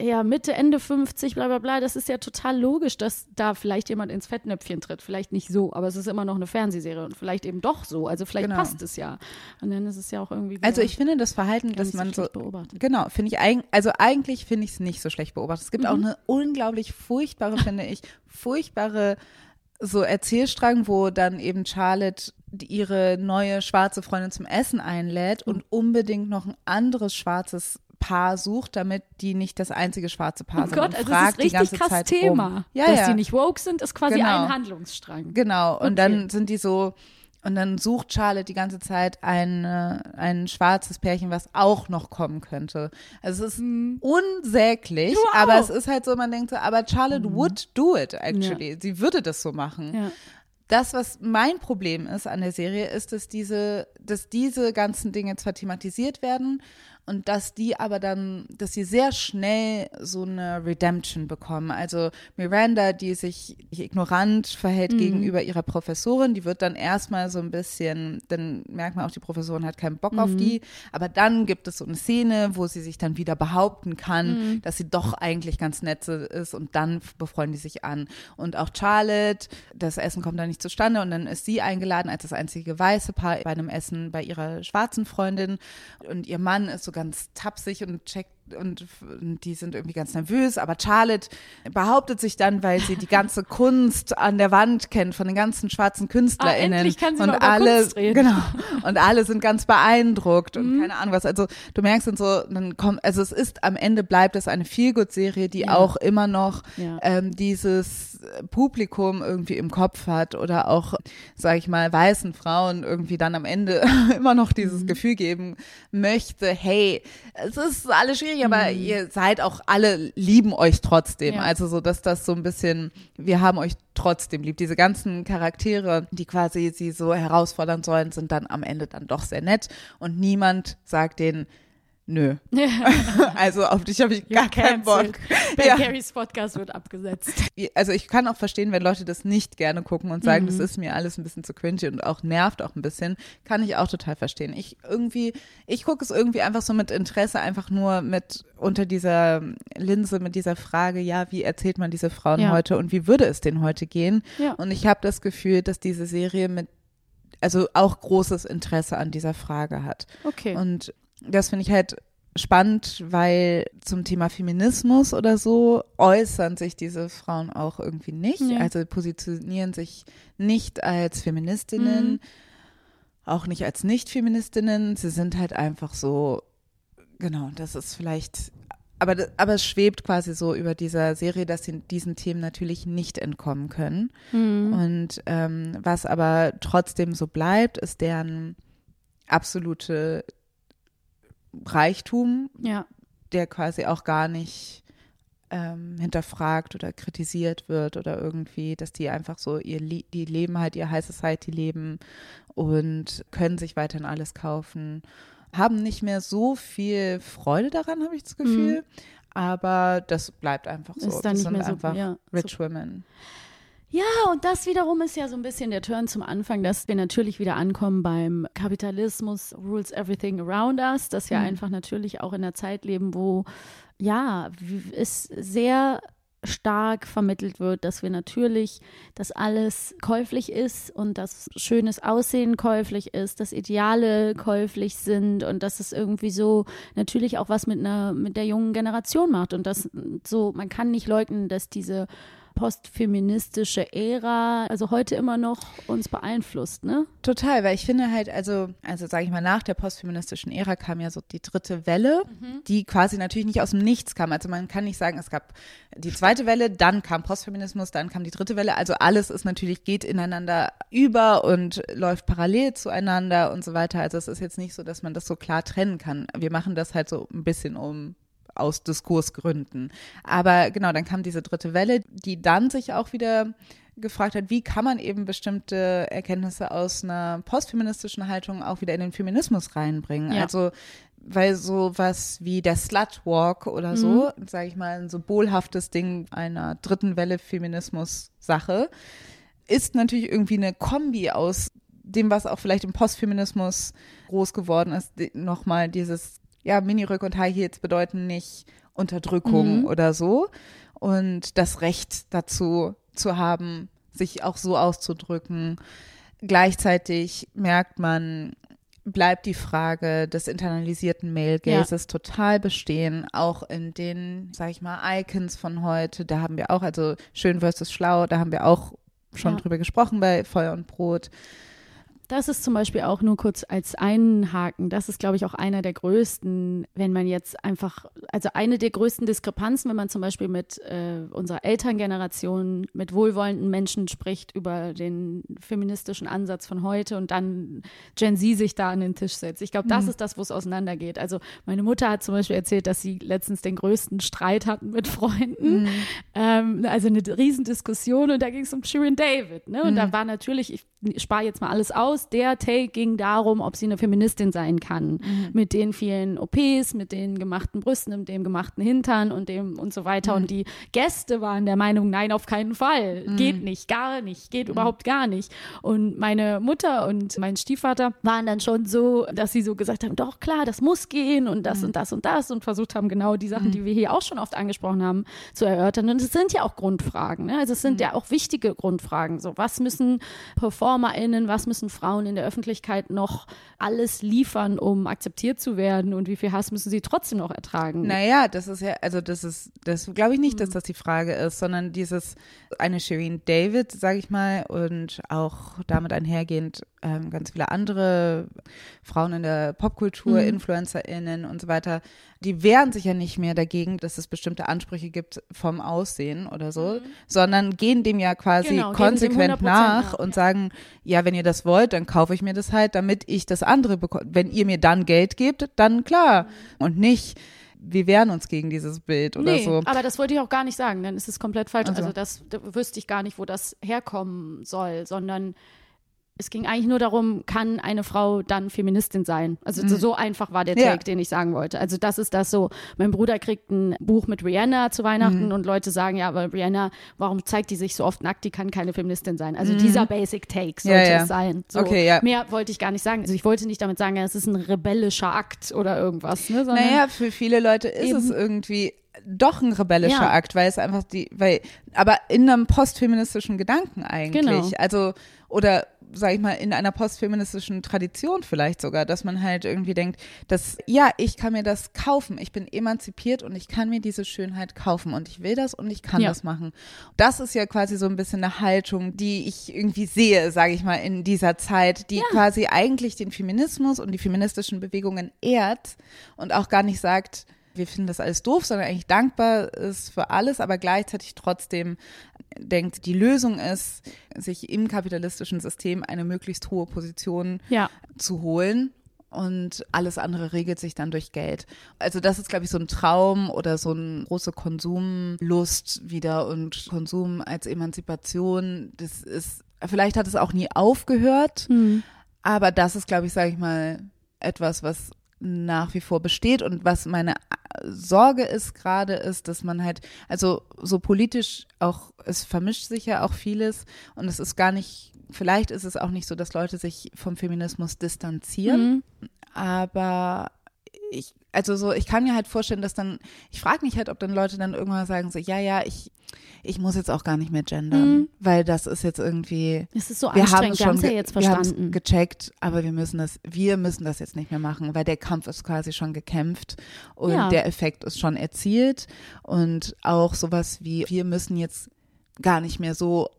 Speaker 1: ja, Mitte, Ende 50, bla bla bla, das ist ja total logisch, dass da vielleicht jemand ins Fettnäpfchen tritt. Vielleicht nicht so, aber es ist immer noch eine Fernsehserie und vielleicht eben doch so. Also vielleicht
Speaker 2: Genau.
Speaker 1: passt es ja. Und dann ist es ja auch irgendwie.
Speaker 2: Also ich finde das Verhalten, dass man so,
Speaker 1: beobachtet.
Speaker 2: genau, finde ich eigentlich, also eigentlich finde ich es nicht so schlecht beobachtet. Es gibt auch
Speaker 1: Mhm.
Speaker 2: eine unglaublich furchtbare, finde ich, furchtbare so Erzählstrang, wo dann eben Charlotte ihre neue schwarze Freundin zum Essen einlädt
Speaker 1: Mhm.
Speaker 2: und unbedingt noch ein anderes schwarzes Paar sucht, damit die nicht das einzige schwarze Paar
Speaker 1: Oh
Speaker 2: sind.
Speaker 1: Gott,
Speaker 2: und
Speaker 1: also
Speaker 2: fragt
Speaker 1: es ist richtig
Speaker 2: die ganze
Speaker 1: krass
Speaker 2: Zeit
Speaker 1: Thema.
Speaker 2: Rum. Ja,
Speaker 1: dass
Speaker 2: ja.
Speaker 1: die nicht woke sind, ist quasi
Speaker 2: Genau.
Speaker 1: ein Handlungsstrang.
Speaker 2: Genau, und
Speaker 1: Okay.
Speaker 2: dann sind die so, und dann sucht Charlotte die ganze Zeit ein, äh, ein schwarzes Pärchen, was auch noch kommen könnte. Also es ist unsäglich,
Speaker 1: Wow.
Speaker 2: aber es ist halt so, man denkt so, aber Charlotte would do it actually. Sie würde das so machen.
Speaker 1: Ja.
Speaker 2: Das, was mein Problem ist an der Serie, ist, dass diese, dass diese ganzen Dinge zwar thematisiert werden und dass die aber dann, dass sie sehr schnell so eine Redemption bekommen. Also Miranda, die sich ignorant verhält gegenüber ihrer Professorin, die wird dann erstmal so ein bisschen, dann merkt man auch, die Professorin hat keinen Bock auf die, aber dann gibt es so eine Szene, wo sie sich dann wieder behaupten kann, dass sie doch eigentlich ganz nett ist. Und dann befreunden die sich an. Und auch Charlotte, das Essen kommt dann nicht zustande. Und dann ist sie eingeladen als das einzige weiße Paar bei einem Essen bei ihrer schwarzen Freundin. Und ihr Mann ist so ganz tapsig und checkt und, und die sind irgendwie ganz nervös, aber Charlotte behauptet sich dann, weil sie die ganze Kunst an der Wand kennt von den ganzen schwarzen KünstlerInnen
Speaker 1: Ah, endlich kann sie
Speaker 2: und alle
Speaker 1: Kunst reden.
Speaker 2: genau und alle sind ganz beeindruckt und
Speaker 1: Mhm.
Speaker 2: keine Ahnung was. Also du merkst dann so, dann kommt, also es ist am Ende bleibt es eine Feelgood-Serie, die auch immer noch
Speaker 1: Ja.
Speaker 2: ähm, dieses Publikum irgendwie im Kopf hat oder auch, sage ich mal, weißen Frauen irgendwie dann am Ende immer noch
Speaker 1: Mhm.
Speaker 2: dieses Gefühl geben möchte, hey, es ist alles schwierig, aber
Speaker 1: Mhm.
Speaker 2: ihr seid auch alle lieben euch trotzdem.
Speaker 1: Ja.
Speaker 2: Also so, dass das so ein bisschen, wir haben euch trotzdem lieb. Diese ganzen Charaktere, die quasi sie so herausfordern sollen, sind dann am Ende dann doch sehr nett und niemand sagt denen, nö. also auf dich habe ich gar keinen Bock.
Speaker 1: Ben
Speaker 2: Ja.
Speaker 1: Carys Podcast wird abgesetzt.
Speaker 2: Also ich kann auch verstehen, wenn Leute das nicht gerne gucken und sagen,
Speaker 1: Mhm.
Speaker 2: das ist mir alles ein bisschen zu cringy und auch nervt auch ein bisschen, kann ich auch total verstehen. Ich irgendwie, ich gucke es irgendwie einfach so mit Interesse, einfach nur mit unter dieser Linse, mit dieser Frage, ja, wie erzählt man diese Frauen
Speaker 1: Ja.
Speaker 2: heute und wie würde es denen heute gehen?
Speaker 1: Ja.
Speaker 2: Und ich habe das Gefühl, dass diese Serie mit, also auch großes Interesse an dieser Frage hat.
Speaker 1: Okay.
Speaker 2: Und das finde ich halt spannend, weil zum Thema Feminismus oder so äußern sich diese Frauen auch irgendwie nicht.
Speaker 1: Ja.
Speaker 2: Also positionieren sich nicht als Feministinnen,
Speaker 1: Mhm.
Speaker 2: auch nicht als Nicht-Feministinnen. Sie sind halt einfach so, genau, das ist vielleicht, aber, aber es schwebt quasi so über dieser Serie, dass sie diesen Themen natürlich nicht entkommen können.
Speaker 1: Mhm.
Speaker 2: Und ähm, was aber trotzdem so bleibt, ist deren absolute Reichtum,
Speaker 1: ja.
Speaker 2: der quasi auch gar nicht ähm, hinterfragt oder kritisiert wird oder irgendwie, dass die einfach so ihr Le die leben halt ihr High Society Leben und können sich weiterhin alles kaufen, haben nicht mehr so viel Freude daran, habe ich das Gefühl. Aber das bleibt einfach so.
Speaker 1: Mhm. Ist dann
Speaker 2: das
Speaker 1: nicht
Speaker 2: sind
Speaker 1: mehr so-
Speaker 2: einfach
Speaker 1: ja,
Speaker 2: Rich
Speaker 1: so-
Speaker 2: Women.
Speaker 1: Ja, und das wiederum ist ja so ein bisschen der Turn zum Anfang, dass wir natürlich wieder ankommen beim Kapitalismus rules everything around us, dass wir mhm. einfach natürlich auch in einer Zeit leben, wo ja, es sehr stark vermittelt wird, dass wir natürlich, dass alles käuflich ist und dass schönes Aussehen käuflich ist, dass Ideale käuflich sind und dass es irgendwie so natürlich auch was mit einer mit der jungen Generation macht und das so man kann nicht leugnen, dass diese postfeministische Ära, also heute immer noch uns beeinflusst, ne?
Speaker 2: Total, weil ich finde halt, also, also sage ich mal, nach der postfeministischen Ära kam ja so die dritte Welle, mhm. die quasi natürlich nicht aus dem Nichts kam. Also man kann nicht sagen, es gab die zweite Welle, dann kam Postfeminismus, dann kam die dritte Welle. Also alles ist natürlich, geht ineinander über und läuft parallel zueinander und so weiter. Also es ist jetzt nicht so, dass man das so klar trennen kann. Wir machen das halt so ein bisschen um aus Diskursgründen. Aber genau, dann kam diese dritte Welle, die dann sich auch wieder gefragt hat, wie kann man eben bestimmte Erkenntnisse aus einer postfeministischen Haltung auch wieder in den Feminismus reinbringen. Ja. Also weil so was wie der Slutwalk oder so, mhm. sage ich mal, ein symbolhaftes Ding einer dritten Welle Feminismus-Sache, ist natürlich irgendwie eine Kombi aus dem, was auch vielleicht im Postfeminismus groß geworden ist, nochmal dieses ja, Miniröcke und High Heels bedeuten nicht Unterdrückung mhm. oder so. Und das Recht dazu zu haben, sich auch so auszudrücken. Gleichzeitig merkt man, bleibt die Frage des internalisierten Male Gazes ja. total bestehen, auch in den, sag ich mal, Icons von heute. Da haben wir auch, also schön versus schlau, da haben wir auch schon ja. drüber gesprochen bei Feuer und Brot.
Speaker 1: Das ist zum Beispiel auch nur kurz als einen Haken. Das ist, glaube ich, auch einer der größten, wenn man jetzt einfach, also eine der größten Diskrepanzen, wenn man zum Beispiel mit äh, unserer Elterngeneration, mit wohlwollenden Menschen spricht über den feministischen Ansatz von heute und dann Gen Z sich da an den Tisch setzt. Ich glaube, das mhm. ist das, wo es auseinandergeht. Also meine Mutter hat zum Beispiel erzählt, dass sie letztens den größten Streit hatten mit Freunden. Mhm. Ähm, also eine Riesendiskussion und da ging es um Shirin David. Ne? Und mhm. da war natürlich, ich spare jetzt mal alles aus, der Take ging darum, ob sie eine Feministin sein kann. Mhm. Mit den vielen OPs, mit den gemachten Brüsten und dem gemachten Hintern und dem und so weiter. Mhm. Und die Gäste waren der Meinung, nein, auf keinen Fall. Mhm. Geht nicht, gar nicht, geht mhm. überhaupt gar nicht. Und meine Mutter und mein Stiefvater waren dann schon so, dass sie so gesagt haben, doch klar, das muss gehen und das mhm. und das und das und versucht haben, genau die Sachen, mhm. die wir hier auch schon oft angesprochen haben, zu erörtern. Und es sind ja auch Grundfragen. Ne? Also es sind ja auch wichtige Grundfragen. So, was müssen PerformerInnen, was müssen Frauen in der Öffentlichkeit noch alles liefern, um akzeptiert zu werden und wie viel Hass müssen sie trotzdem noch ertragen?
Speaker 2: Naja, das ist ja, also das ist, das glaube ich nicht, dass mhm. das die Frage ist, sondern dieses, eine Shireen David, sage ich mal, und auch damit einhergehend ähm, ganz viele andere Frauen in der Popkultur, mhm. InfluencerInnen und so weiter, die wehren sich ja nicht mehr dagegen, dass es bestimmte Ansprüche gibt vom Aussehen oder so, mhm. sondern gehen dem ja quasi genau, konsequent nach, nach und ja. sagen, ja, wenn ihr das wollt, dann kaufe ich mir das halt, damit ich das andere bekomme. Wenn ihr mir dann Geld gebt, dann klar. Mhm. Und nicht, wir wehren uns gegen dieses Bild oder nee, so.
Speaker 1: Aber das wollte ich auch gar nicht sagen, dann ist es komplett falsch. Also, also das da wüsste ich gar nicht, wo das herkommen soll, sondern es ging eigentlich nur darum, kann eine Frau dann Feministin sein? Also mhm. so einfach war der Take, ja. den ich sagen wollte. Also das ist das so, mein Bruder kriegt ein Buch mit Rihanna zu Weihnachten mhm. und Leute sagen, ja, aber Rihanna, warum zeigt die sich so oft nackt, die kann keine Feministin sein. Also mhm. dieser Basic Take sollte ja, ja. es sein. So, okay, ja. Mehr wollte ich gar nicht sagen. Also ich wollte nicht damit sagen, es ist ein rebellischer Akt oder irgendwas. Ne,
Speaker 2: naja, für viele Leute ist es irgendwie doch ein rebellischer ja. Akt, weil es einfach die, weil, aber in einem postfeministischen Gedanken eigentlich. Genau. Also, oder sag ich mal, in einer postfeministischen Tradition vielleicht sogar, dass man halt irgendwie denkt, dass, ja, ich kann mir das kaufen, ich bin emanzipiert und ich kann mir diese Schönheit kaufen und ich will das und ich kann ja. das machen. Das ist ja quasi so ein bisschen eine Haltung, die ich irgendwie sehe, sage ich mal, in dieser Zeit, die ja. quasi eigentlich den Feminismus und die feministischen Bewegungen ehrt und auch gar nicht sagt, wir finden das alles doof, sondern eigentlich dankbar ist für alles, aber gleichzeitig trotzdem denkt, die Lösung ist, sich im kapitalistischen System eine möglichst hohe Position ja. zu holen. Und alles andere regelt sich dann durch Geld. Also das ist, glaube ich, so ein Traum oder so eine große Konsumlust wieder und Konsum als Emanzipation. Das ist, vielleicht hat es auch nie aufgehört, mhm. aber das ist, glaube ich, sage ich mal, etwas, was nach wie vor besteht. Und was meine Sorge ist gerade ist, dass man halt, also so politisch auch, es vermischt sich ja auch vieles. Und es ist gar nicht, vielleicht ist es auch nicht so, dass Leute sich vom Feminismus distanzieren, mhm. aber ich, also so, ich kann mir halt vorstellen, dass dann, ich frage mich halt, ob dann Leute dann irgendwann sagen so, ja, ja, ich, ich muss jetzt auch gar nicht mehr gendern, mhm. weil das ist jetzt irgendwie.
Speaker 1: Es ist so wir haben schon ja jetzt verstanden.
Speaker 2: Wir gecheckt, aber wir müssen das, wir müssen das jetzt nicht mehr machen, weil der Kampf ist quasi schon gekämpft und ja. der Effekt ist schon erzielt und auch sowas wie, wir müssen jetzt gar nicht mehr so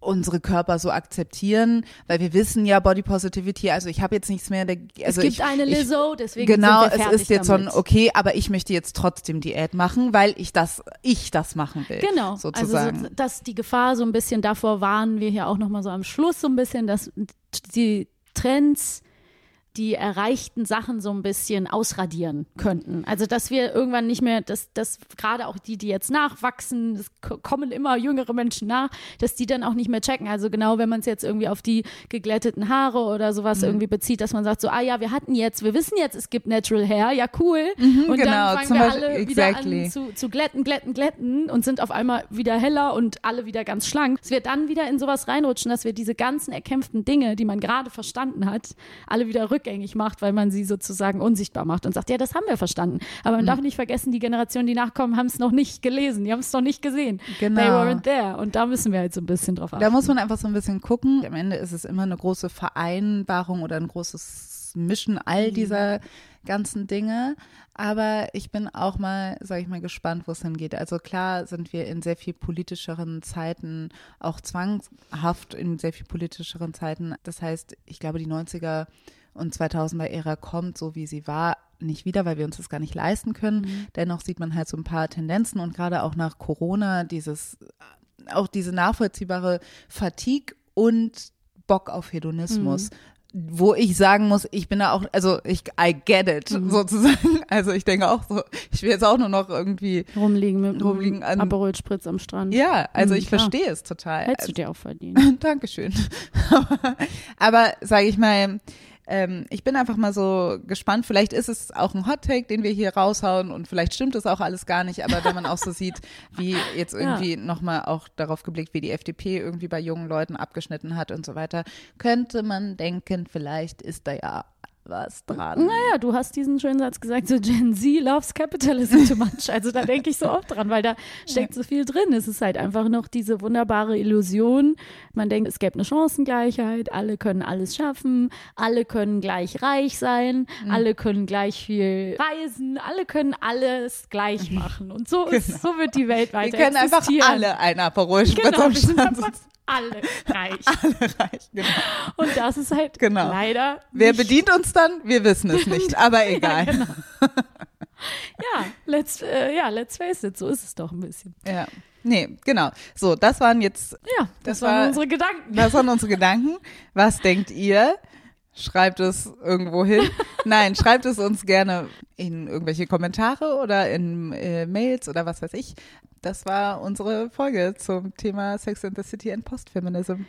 Speaker 2: unsere Körper so akzeptieren, weil wir wissen ja Body Positivity, also ich habe jetzt nichts mehr. Also
Speaker 1: es gibt
Speaker 2: ich,
Speaker 1: eine Lizzo, deswegen
Speaker 2: genau,
Speaker 1: sind wir
Speaker 2: es ist jetzt damit. so okay, aber ich möchte jetzt trotzdem Diät machen, weil ich das, ich das machen will.
Speaker 1: Genau,
Speaker 2: sozusagen.
Speaker 1: also so, dass die Gefahr so ein bisschen davor warnen wir hier auch noch mal so am Schluss so ein bisschen, dass die Trends die erreichten Sachen so ein bisschen ausradieren könnten. Also dass wir irgendwann nicht mehr, dass, dass gerade auch die, die jetzt nachwachsen, es kommen immer jüngere Menschen nach, dass die dann auch nicht mehr checken. Also genau, wenn man es jetzt irgendwie auf die geglätteten Haare oder sowas mhm. irgendwie bezieht, dass man sagt so, ah ja, wir hatten jetzt, wir wissen jetzt, es gibt Natural Hair, ja cool.
Speaker 2: Mhm,
Speaker 1: und
Speaker 2: genau,
Speaker 1: dann fangen wir Beispiel, alle exactly. wieder an zu, zu glätten, glätten, glätten und sind auf einmal wieder heller und alle wieder ganz schlank. Es wird dann wieder in sowas reinrutschen, dass wir diese ganzen erkämpften Dinge, die man gerade verstanden hat, alle wieder rückgängig rückgängig macht, weil man sie sozusagen unsichtbar macht und sagt, ja, das haben wir verstanden. Aber man mhm. darf nicht vergessen, die Generationen, die nachkommen, haben es noch nicht gelesen, die haben es noch nicht gesehen. Genau. They weren't there. Und da müssen wir halt so ein bisschen drauf achten.
Speaker 2: Da muss man einfach so ein bisschen gucken. Am Ende ist es immer eine große Vereinbarung oder ein großes Mischen all mhm. dieser ganzen Dinge. Aber ich bin auch mal, sage ich mal, gespannt, wo es hingeht. Also klar sind wir in sehr viel politischeren Zeiten, auch zwanghaft in sehr viel politischeren Zeiten. Das heißt, ich glaube, die 90er und 2000er Ära kommt, so wie sie war, nicht wieder, weil wir uns das gar nicht leisten können. Mhm. Dennoch sieht man halt so ein paar Tendenzen und gerade auch nach Corona dieses, auch diese nachvollziehbare Fatigue und Bock auf Hedonismus. Mhm wo ich sagen muss, ich bin da auch, also ich, I get it, mhm. sozusagen. Also ich denke auch so, ich will jetzt auch nur noch irgendwie
Speaker 1: rumliegen mit rumliegen an Aperol Spritz am Strand.
Speaker 2: Ja, also mhm, ich klar. verstehe es total.
Speaker 1: Hättest du dir auch verdient.
Speaker 2: Dankeschön. Aber sage ich mal, ähm, ich bin einfach mal so gespannt. Vielleicht ist es auch ein Hot Take, den wir hier raushauen und vielleicht stimmt es auch alles gar nicht. Aber wenn man auch so sieht, wie jetzt irgendwie ja. nochmal auch darauf geblickt, wie die FDP irgendwie bei jungen Leuten abgeschnitten hat und so weiter, könnte man denken, vielleicht ist da ja was dran.
Speaker 1: Naja, du hast diesen schönen Satz gesagt, so Gen Z loves capitalism too much. Also da denke ich so oft dran, weil da steckt so viel drin. Es ist halt einfach noch diese wunderbare Illusion. Man denkt, es gäbe eine Chancengleichheit, alle können alles schaffen, alle können gleich reich sein, mhm. alle können gleich viel reisen, alle können alles gleich machen. Und so, ist, genau. so wird die Welt weiter Wir können
Speaker 2: einfach alle ein Aperol genau, am Stand
Speaker 1: alle reich.
Speaker 2: Alle reich, genau.
Speaker 1: Und das ist halt genau. leider.
Speaker 2: Wer bedient uns dann? Wir wissen es nicht, aber egal. ja, genau.
Speaker 1: ja, let's, äh, ja, let's face it, so ist es doch ein bisschen.
Speaker 2: Ja. Nee, genau. So, das waren jetzt.
Speaker 1: Ja, das, das waren war, unsere Gedanken.
Speaker 2: Das waren unsere Gedanken. Was denkt ihr? Schreibt es irgendwo hin. Nein, schreibt es uns gerne in irgendwelche Kommentare oder in äh, Mails oder was weiß ich. Das war unsere Folge zum Thema Sex and the City and Postfeminism.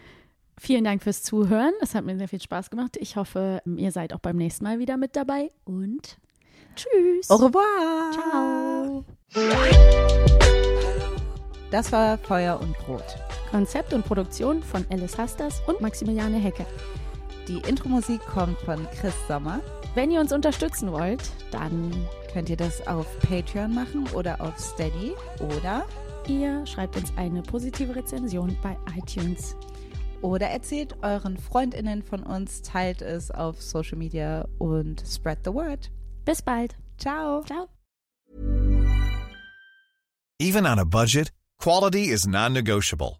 Speaker 1: Vielen Dank fürs Zuhören. Es hat mir sehr viel Spaß gemacht. Ich hoffe, ihr seid auch beim nächsten Mal wieder mit dabei und tschüss.
Speaker 2: Au revoir.
Speaker 1: Ciao.
Speaker 2: Das war Feuer und Brot.
Speaker 1: Konzept und Produktion von Alice Hasters und Maximiliane Hecke.
Speaker 2: Die Intro-Musik kommt von Chris Sommer.
Speaker 1: Wenn ihr uns unterstützen wollt, dann
Speaker 2: könnt ihr das auf Patreon machen oder auf Steady oder
Speaker 1: ihr schreibt uns eine positive Rezension bei iTunes.
Speaker 2: Oder erzählt euren Freundinnen von uns, teilt es auf Social Media und spread the word.
Speaker 1: Bis bald.
Speaker 2: Ciao.
Speaker 1: Ciao.
Speaker 10: Even on a budget, quality is non-negotiable.